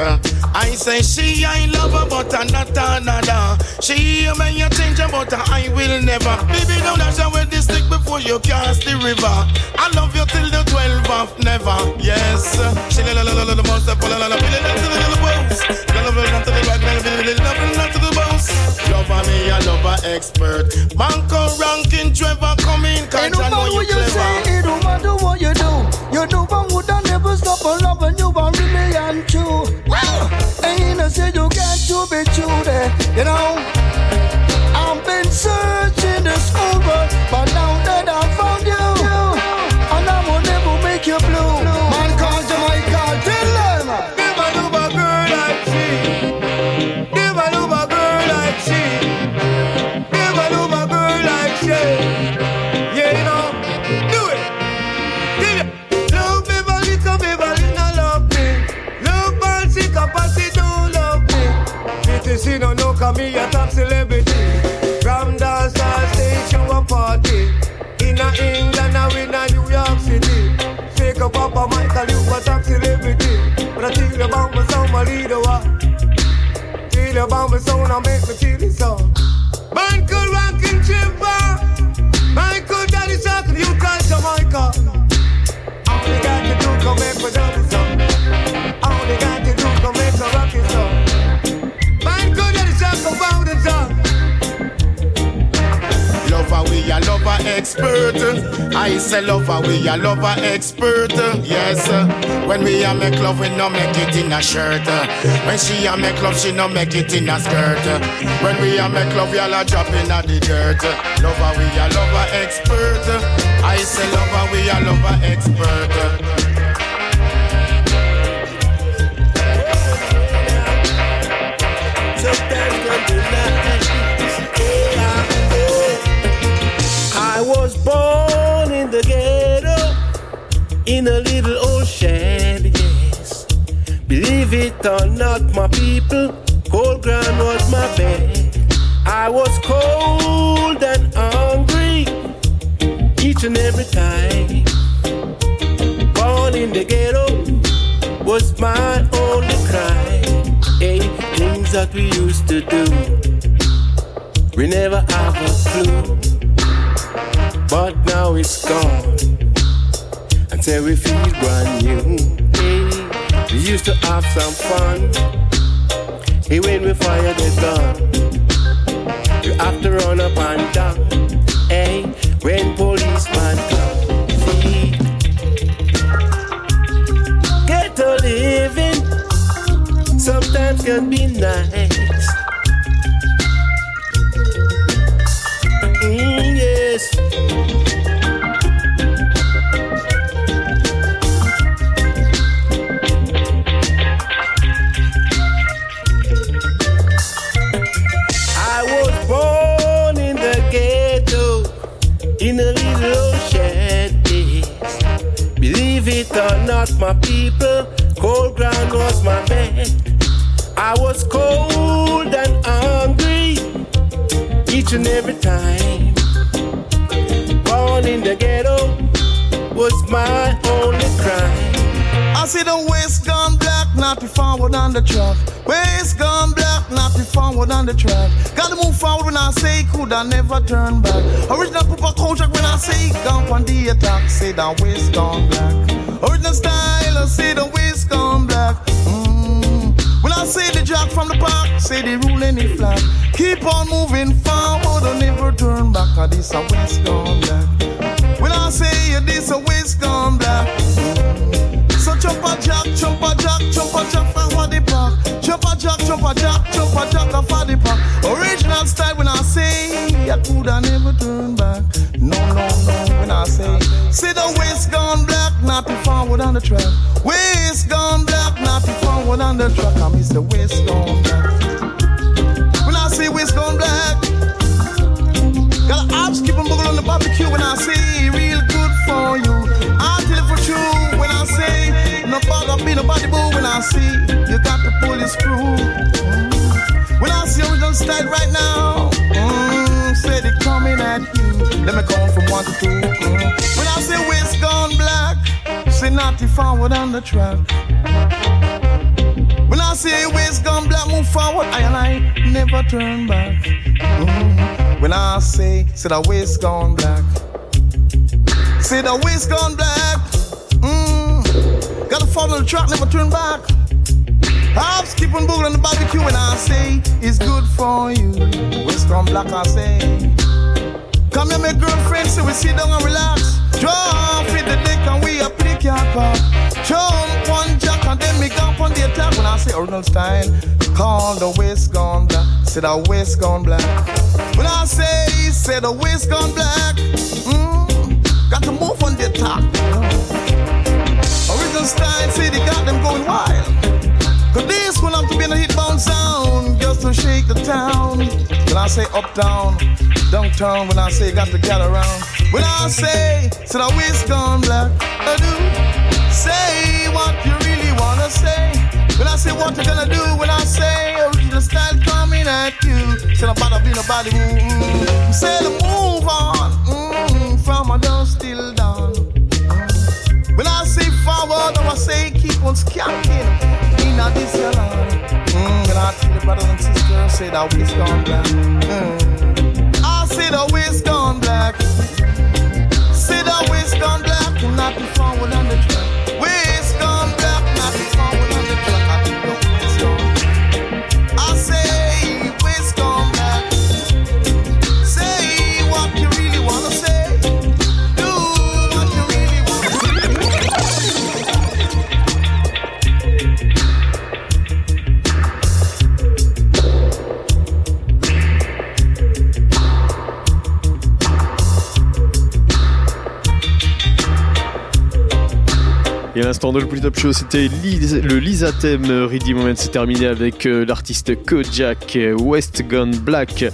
I say she I love her, but I not another. She may you change her, but I will never. Baby, don't dash away the stick before you cross the river. I love you till the 12 of never. Yes. She la la la la la la most of la la la la la bones. Love her not to the right, love her love her not to the bones. Lover me, a lover expert. Banco ranking Trevor coming, cause Ain't no I know you what you say, clever. it don't matter what you do. You do one would I never stop a loving you say you got to be true there, you know. I've been searching this whole world, but You a top celebrity. But I tell you about my sound, my leader, what? Tell you about my sound, I make me feel it so. Michael Rankin Chipper. Michael Daddy Shark, you call Jamaica. All you got to do, come make me dance it we a lover expert. I say lover, we a lover expert. Yes, when we a make love, we no make it in a shirt. When she a make love, she no make it in a skirt. When we a make love, y'all a drop in a the dirt. Lover, we a lover expert. I say lover, we a lover expert. in a little old shed, yes. Believe it or not, my people, cold ground was my bed. I was cold and hungry each and every time. Born in the ghetto was my only crime. Hey, things that we used to do, we never have a clue. But now it's gone. Say we feel brand new. We used to have some fun. Hey, when we fire the gun, we have to run up and down. Hey, when policeman come, see, ghetto living sometimes can be nice. Mm, yes. Not, my people, cold ground was my bed. I was cold and hungry each and every time. Born in the ghetto was my only crime. I see the waist gone black, not the forward on the track. Waist gone black, not the forward on the track. Gotta move forward when I say could I never turn back. Original Papa contract when I say gone on the attack. Say the waist gone black. Original style, I say the waist gone black. Mm. When I say the jack from the park, say the rule any flag. Keep on moving forward, don't never turn back. Cause this a waist gone black. When I say this a waist gone black. So jump a jack, jump a jack, jump a jack for the park. Jump a jack, jump a jack, jump a jack for the park. Original style when I say I coulda never turn back. No, no, no. When I say, see the waist gone on the track. Waist gone black, not the forward on the track. I miss the waist gone black. When I say waist gone black, got abs keep on buggle on the barbecue. When I say real good for you, I tell it for true. When I say no bother be nobody boo. When I see you got to pull your screw. When I see original style right now, mm, say they coming at you. Let me come from one to two. Mm. When I say waist gone not the forward on the track. When I say waist gone black, move forward, I and I never turn back. Mm. When I say, say the waist gone black. Say the waist gone black. Mm. Gotta follow the track, never turn back. Hops keep on boogling the barbecue when I say it's good for you. Waist gone black, I say. Come here, my girlfriend, so we sit down and relax. Jump in the deck a pick. Jump one jack and then me go on the attack. When I say original style, call the waist gone black. Say the waist gone black. When I say, say the waist gone black. Mm, got to move on the attack. Original style, say they got them going wild. Cause this one have to be in a hit bound sound just to shake the town. When I say uptown, downtown, when I say got to gather around. When I say, say the waist gone black, I do. What you really wanna say. When I say what you gonna do, when I say original style coming at you. Say nobody be nobody move. Mm. Say the move on mm, from a dusk till dawn. When I say forward, I say keep on skanking in a this your land. Mm, when I tell the brothers and sisters, say that waist gone black. Mm. I say the waist gone black. Say the waist gone black, not the forward on Et l'instant de le plus top show, c'était le Lisa Thème Ready Moment. C'est terminé avec euh, l'artiste Kojak, West Black.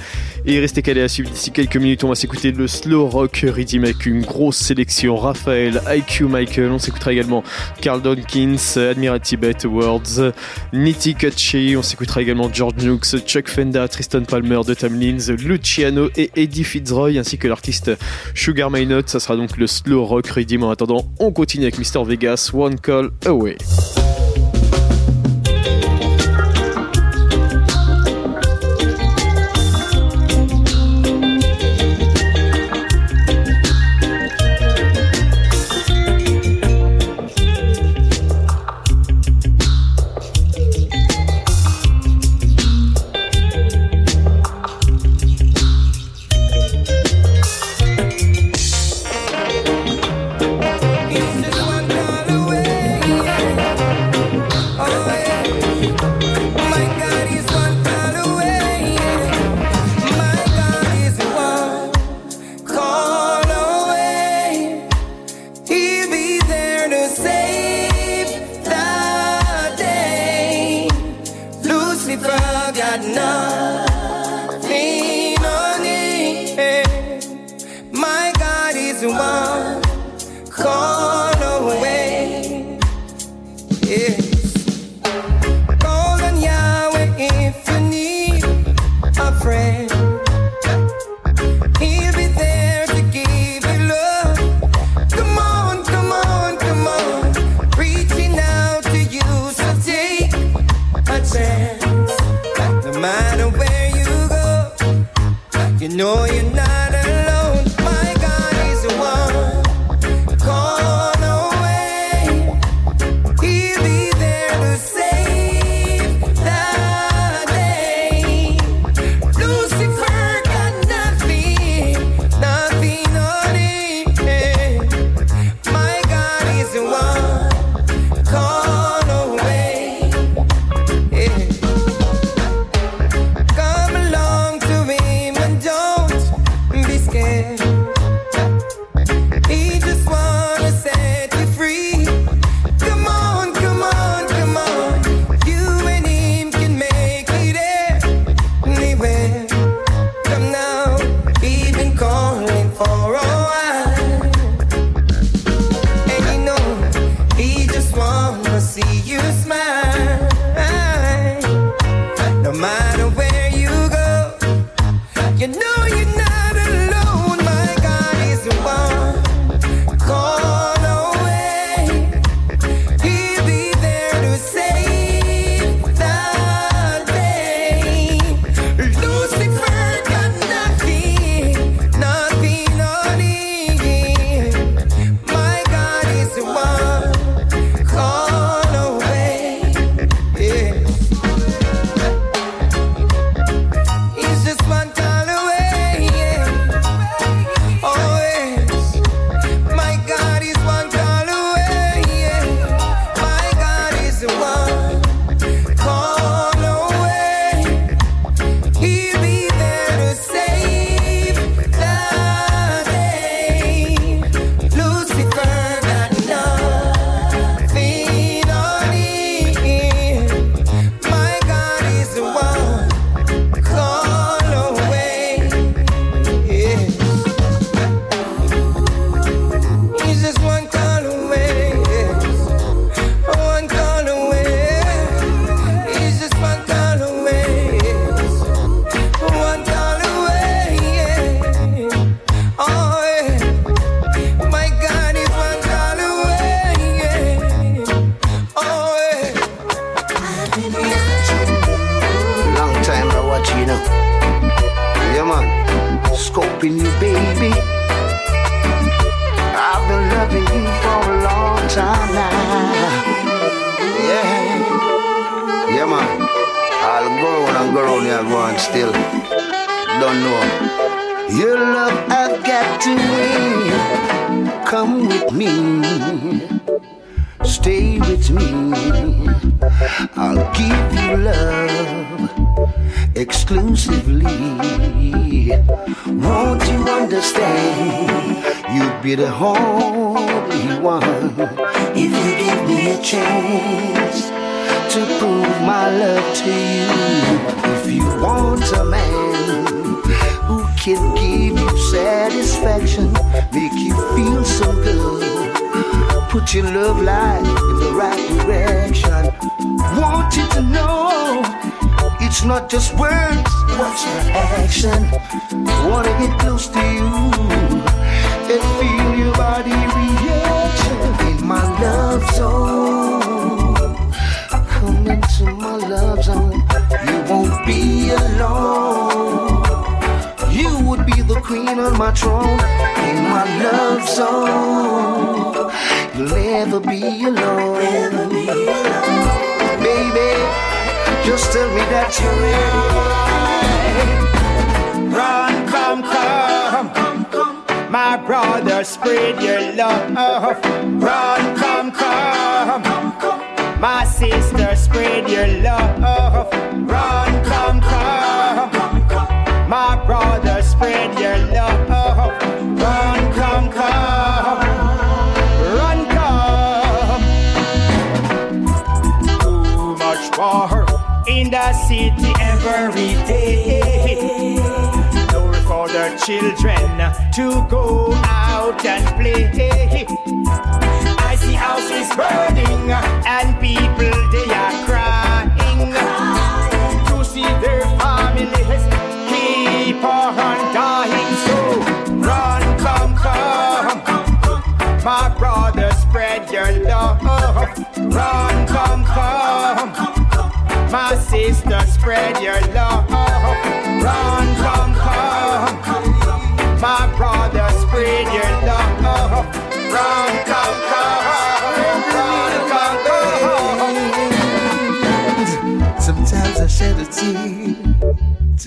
Et restez calés à suivre d'ici quelques minutes. On va s'écouter le slow rock Rhythm avec une grosse sélection. Raphaël, IQ Michael. On s'écoutera également Carl Dawkins, Admiral Tibet Awards, Nitty Kutchi. On s'écoutera également George Nooks, Chuck Fenda, Tristan Palmer de Tamlins, Luciano et Eddie Fitzroy ainsi que l'artiste Sugar My Note. Ça sera donc le slow rock Rhythm. En attendant, on continue avec Mr. Vegas, One Call Away.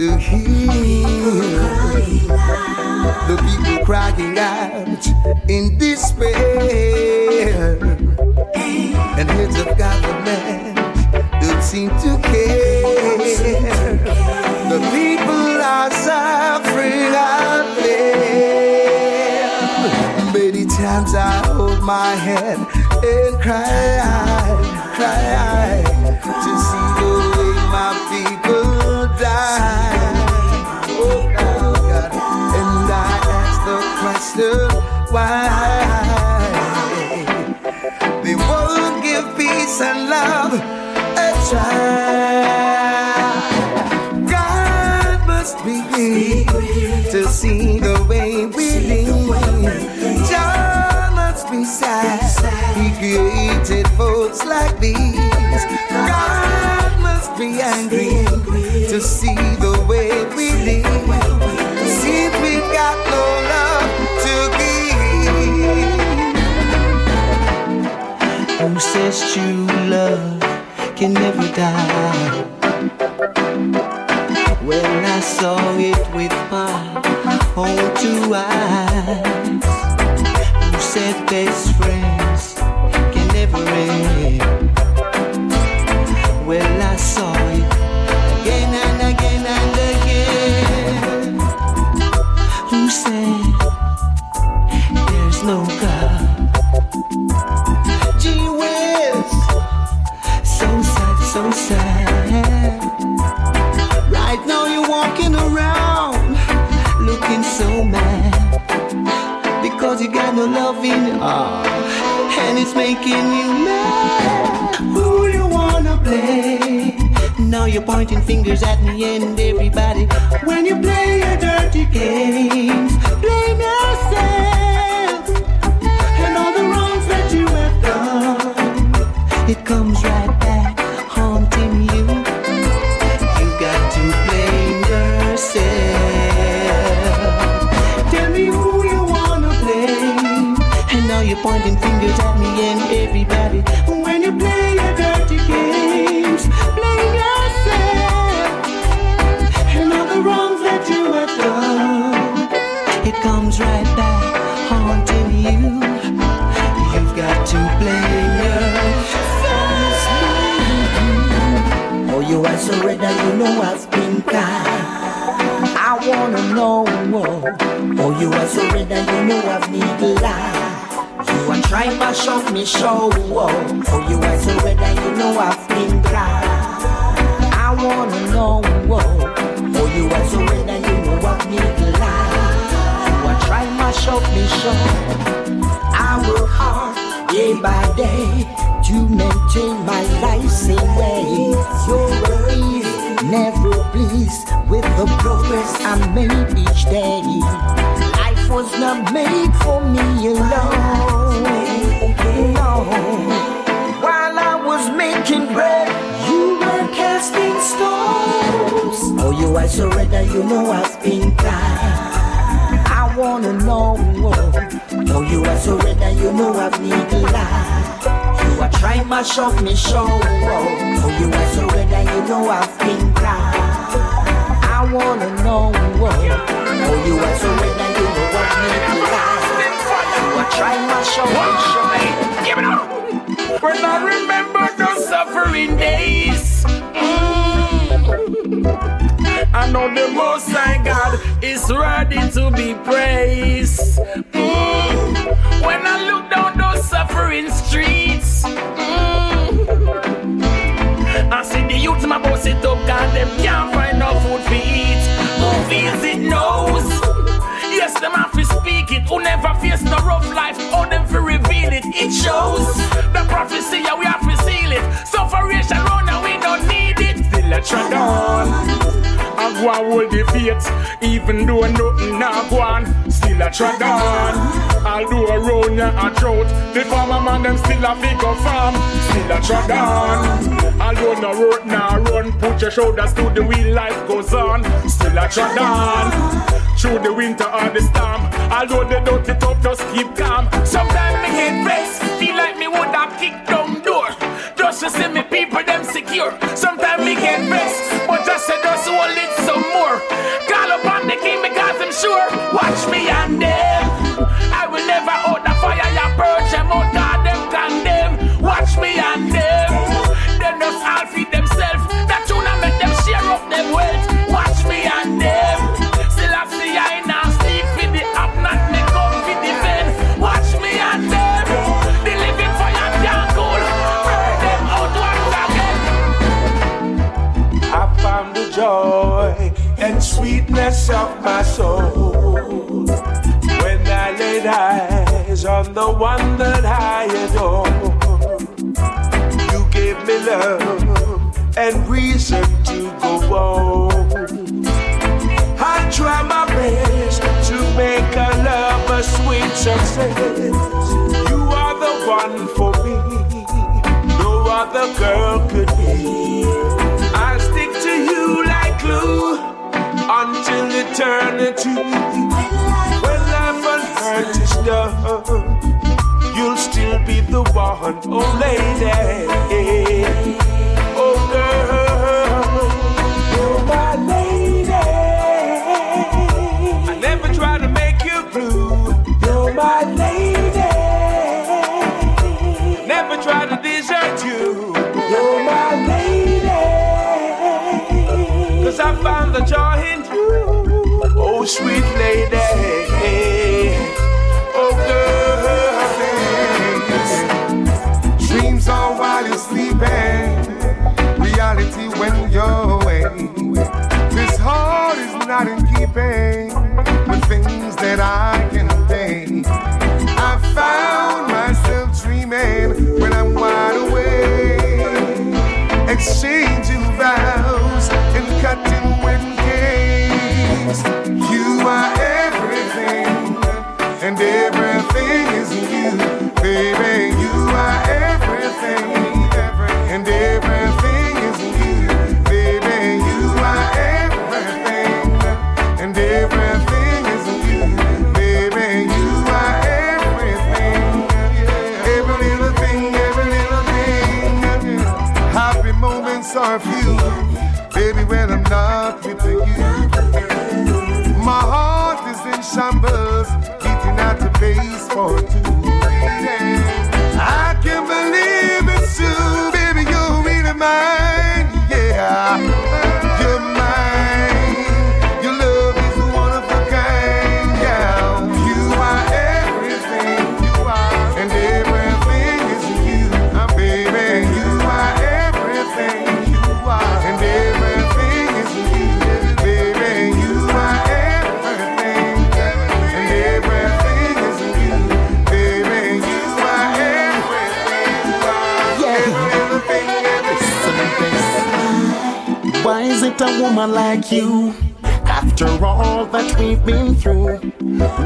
to hear the people crying out in despair, and heads of government don't seem to care. The people are suffering unfair. Many times I hold my head and cry out. Cause true love can never die. When I saw it with my own two eyes, you said this. know I've been down. I wanna know what. Oh, you are so red and you know what made me laugh. You are trying my show. Give it up. When I remember those suffering days. Mm, I know the Most High God is ready to be praised. Mm. When I look down those suffering streets. Mm youth them boss it up Cause them can't find no food to eat. Who feels it knows. Yes, them have to speak it. Who never face no rough life Oh, them to reveal it? It shows. The prophecy yeah, we have to seal it. Sufferation run and we don't need it. Still a tread on. I go and hold the faith, even though nothing not go on. Still a tread on. I'll do a round ya a drought. The farmer man them still a figure farm. Still a tread on. Although no road now run, put your shoulders to the wheel, life goes on. Still a tread on. Through the winter or the storm. Although they don't it up, just keep calm. Sometimes me get vexed, feel like me would have kicked down. Just to see me people them secure. Sometimes me get vexed, but just say just hold it some more. Call upon the king because I'm sure. Watch me and my soul when I laid eyes on the one that I adore. You gave me love and reason to go on. I try my best to make our love a sweet success. You are the one for me, no other girl could be. I stick to you until eternity. When life and hurt is done, you'll still be the one, oh lady. Sweet lady. Oh, girl. Dreams are while you're sleeping, reality when you're awake. This heart is not in keeping with things that I can pay. I found myself dreaming when I'm wide awake, exchanging vows and cutting base for woman like you? After all that we've been through,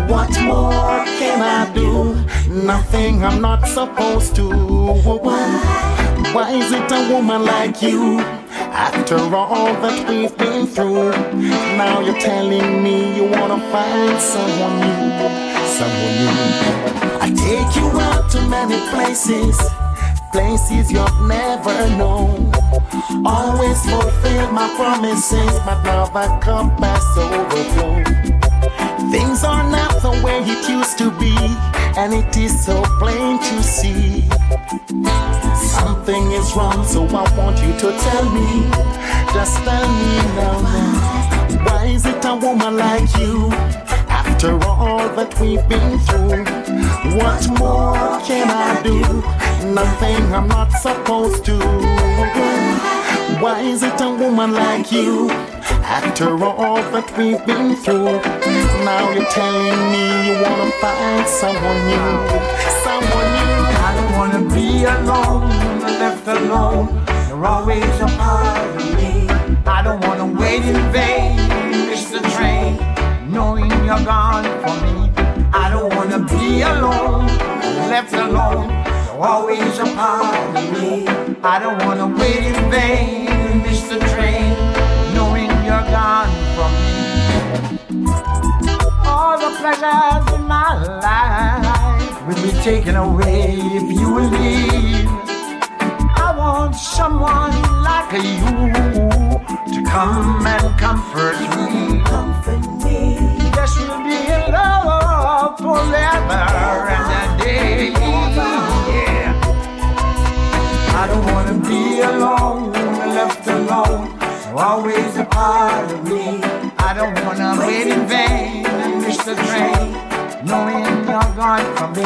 what more can I do? Nothing I'm not supposed to. Why is it a woman like you? After all that we've been through, now you're telling me you wanna find someone new, someone new. I take you out to many places, places you've never known. Always fulfill my promises, but now the cup has overflowed. Things are not the way it used to be, and it is so plain to see. Something is wrong, so I want you to tell me. Just tell me now. now. Why is it a woman like you? After all that we've been through, what more can I do? Nothing I'm not supposed to. Why is it a woman like you? After all that we've been through, now you're telling me you wanna find someone new, someone new. I don't wanna be alone, left alone. You're always a part of me. I don't wanna wait in vain, miss the train, knowing you're gone from me. I don't wanna be alone, left alone. Always a part of me. I don't wanna wait in vain, and miss the train, knowing you're gone from me. All the pleasures in my life will be taken away if you leave. I want someone like you to come and comfort me. Comfort me. Yes, we'll be in love forever and a day. Yeah. I don't wanna be alone, left alone. Always a part of me. I don't wanna wait in vain and miss the train, knowing you're gone from me.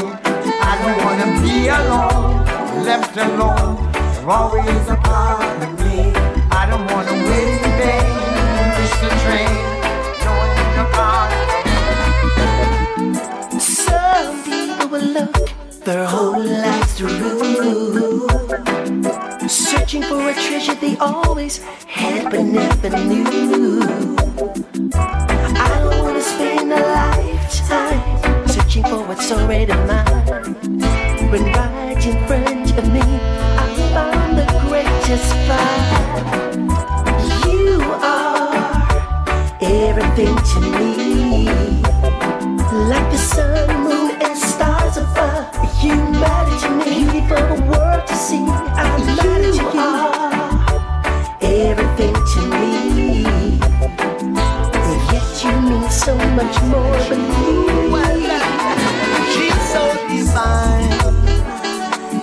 I don't wanna be alone, left alone. Always a part of me. I don't wanna wait in vain and miss the train, knowing you're gone Some people will look their whole lives through, searching for a treasure they always had but never knew. I don't wanna spend a lifetime searching for what's already mine. When right in front of me, I found the greatest find. You are everything to me. So much more than me. She's so divine.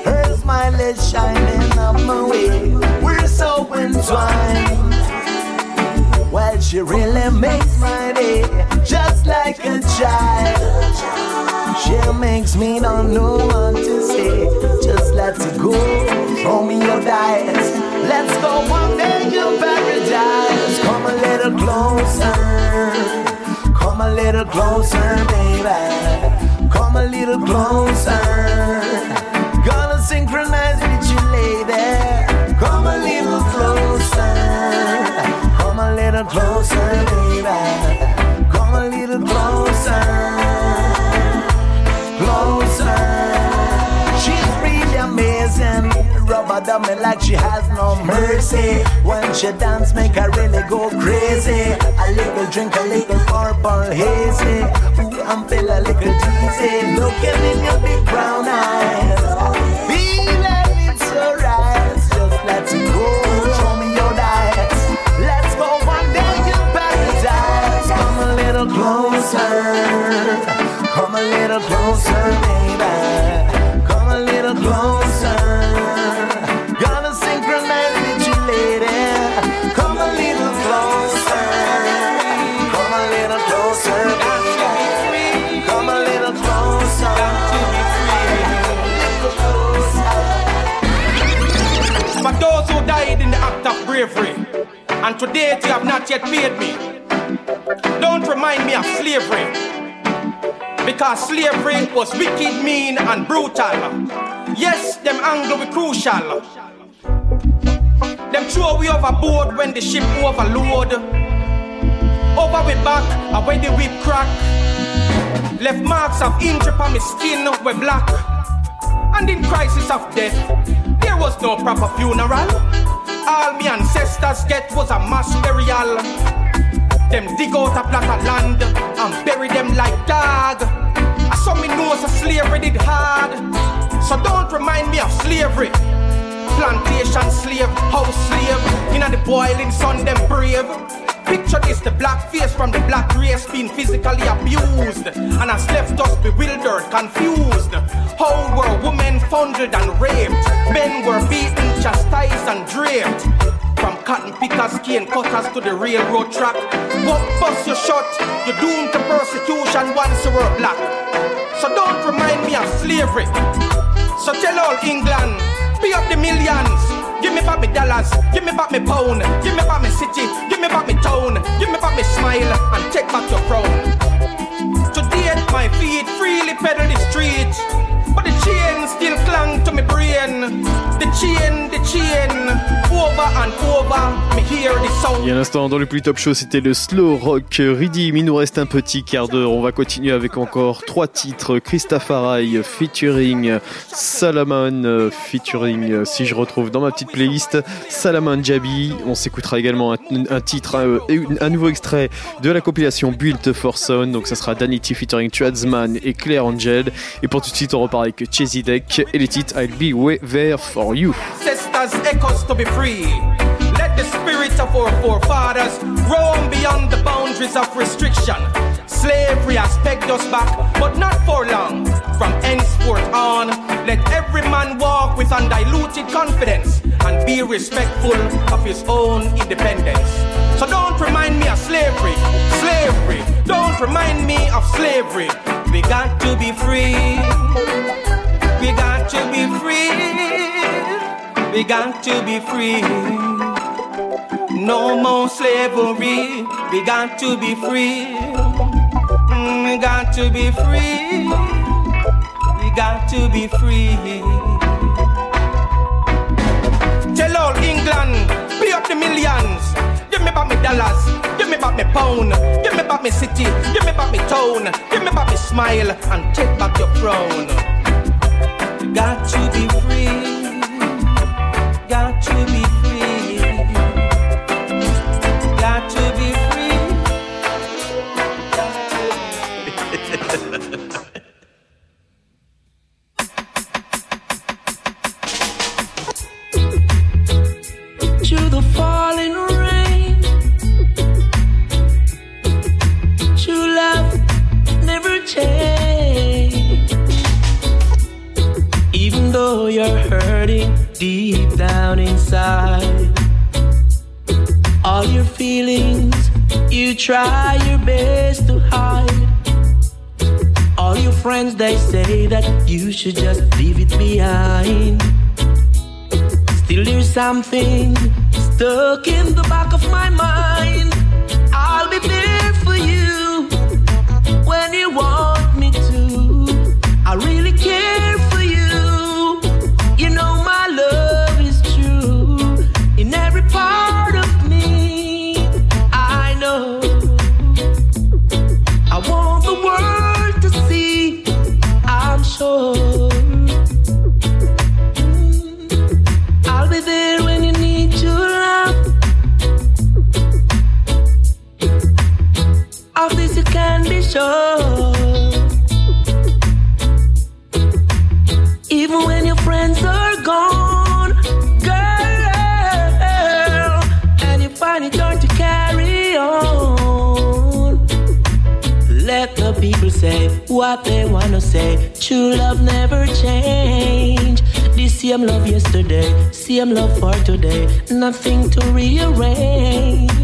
Her smile is shining up my way. We're so entwined. Well, she really makes my day just like a child. She makes me don't know what to say. Just let it go. Throw me your dice. Let's go one day to paradise. Come a little closer. Come a little closer, baby. Come a little closer. Gonna synchronize with you, lady. Come a little closer. Come a little closer, baby. Rubber dummy like she has no mercy. When she dance, make her really go crazy. A little drink, a little purple hazy. Ooh, I'm feel a little dizzy. Looking in your big brown eyes. Feeling it's alright. Just let it go. Show me your diet. Let's go one day to paradise. Come a little closer. Come a little closer, and to date you have not yet paid me, don't remind me of slavery. Because slavery was wicked, mean, and brutal. Yes, them angle were crucial. Them throw we overboard when the ship overload. Over we back, and when the whip crack. Left marks of injury on my skin, we black. And in crisis of death, there was no proper funeral. All me ancestors get was a mass burial. Them dig out a plot of land and bury them like dog. I saw me know so slavery did hard. So don't remind me of slavery. Plantation slave, house slave, in the boiling sun, them brave. Picture this, the black face from the black race being physically abused and has left us bewildered, confused. How were women funded and raped? Men were beaten, chastised and draped. From cotton pickers, cane cutters to the railroad track. What bust your shot? You're doomed to persecution once you were black. So don't remind me of slavery. So tell all England, be up the millions. Give me back my dollars, give me back my pound, give me back my city, give me back my town, give me back my smile, and take back your crown. Today my feet freely pedal the streets. But the chain still clung dans le plus top show, c'était le slow rock Redeem. Il nous reste un petit quart d'heure. On va continuer avec encore trois titres. Christafarai featuring Salomon featuring, si je retrouve dans ma petite playlist, Salomon Jabi. On s'écoutera également un, titre, un, nouveau extrait de la compilation Built for Son. Donc ça sera Danity featuring Tradsman et Claire Angel. Et pour tout de suite, on repart avec Chezidek et les titres I'll Be Way There For You. Sisters, echoes to be free. Let the spirit of our forefathers roam beyond the boundaries of restriction. Slavery has pegged us back, but not for long. From henceforth on, let every man walk with undiluted confidence and be respectful of his own independence. So don't remind me of slavery, slavery. Don't remind me of slavery. We got to be free. We got to be free. We got to be free. No more slavery. We got to be free. Mm, We got to be free. We got to be free. Tell all England, pay up the millions. Give me back me dollars. Give me back me pound. Give me back me city. Give me back me town. Give me back me smile and take back your crown. Got to be free. Got to be free. Should just leave it behind. Still there's something stuck in the back of my mind. Same love for today. Nothing to rearrange.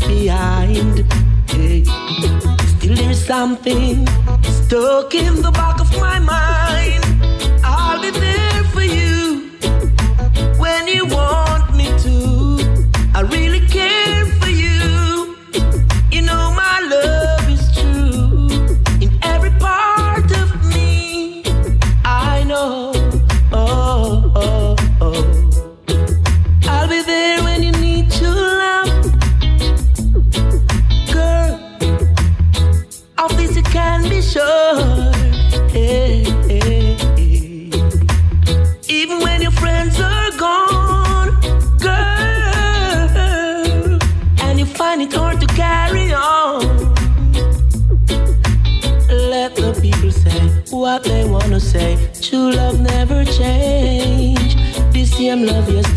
Behind. Hey. Still there's something stuck in the back of my mind. I'll be there for you when you want me to. I really care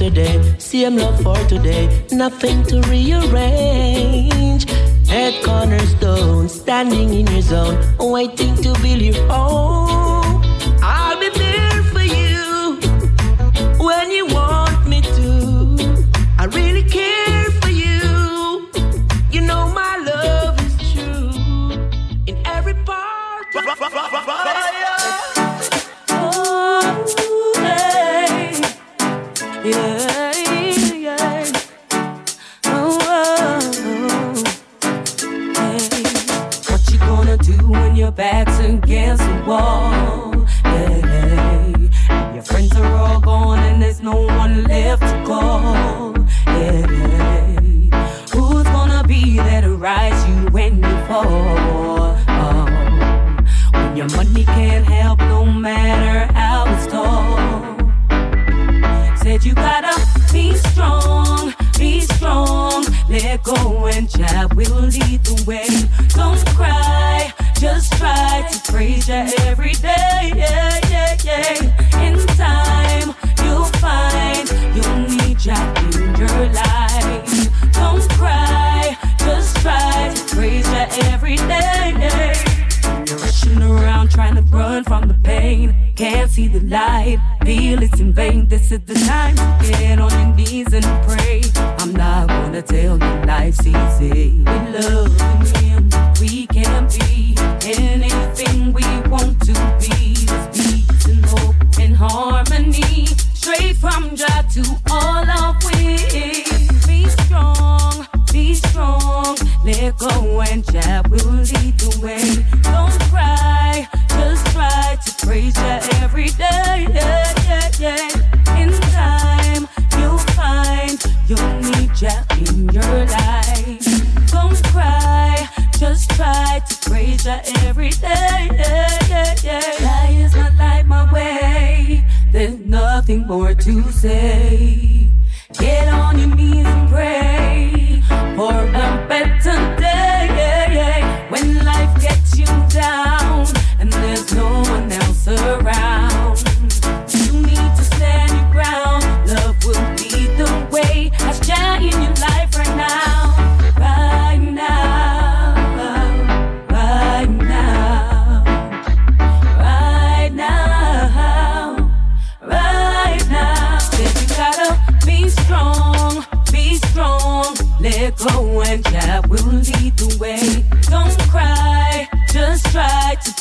yesterday, same love for today, nothing to rearrange. Head cornerstone, standing in your zone, waiting to build your own.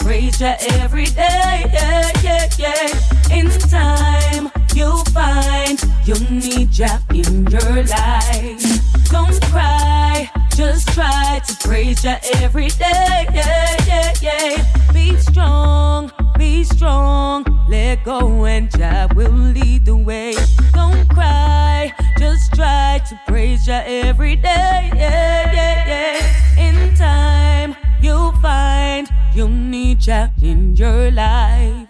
Praise you every day, yeah, yeah, yeah. In time, you'll find you'll need ya in your life. Don't cry, just try to praise ya every day, yeah, yeah, yeah. Be strong, be strong. Let go and Jah will lead the way. Don't cry, just try to praise ya every day, yeah. change your life.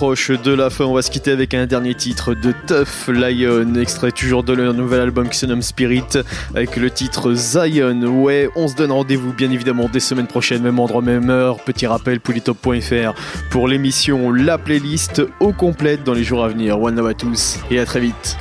de la fin. On va se quitter avec un dernier titre de Tough Lion, extrait toujours de leur nouvel album qui se nomme Spirit, avec le titre Zion. Ouais, on se donne rendez-vous bien évidemment des semaines prochaines, même endroit, même heure. Petit rappel, polytop.fr pour l'émission La Playlist au complète dans les jours à venir. One love à tous et à très vite.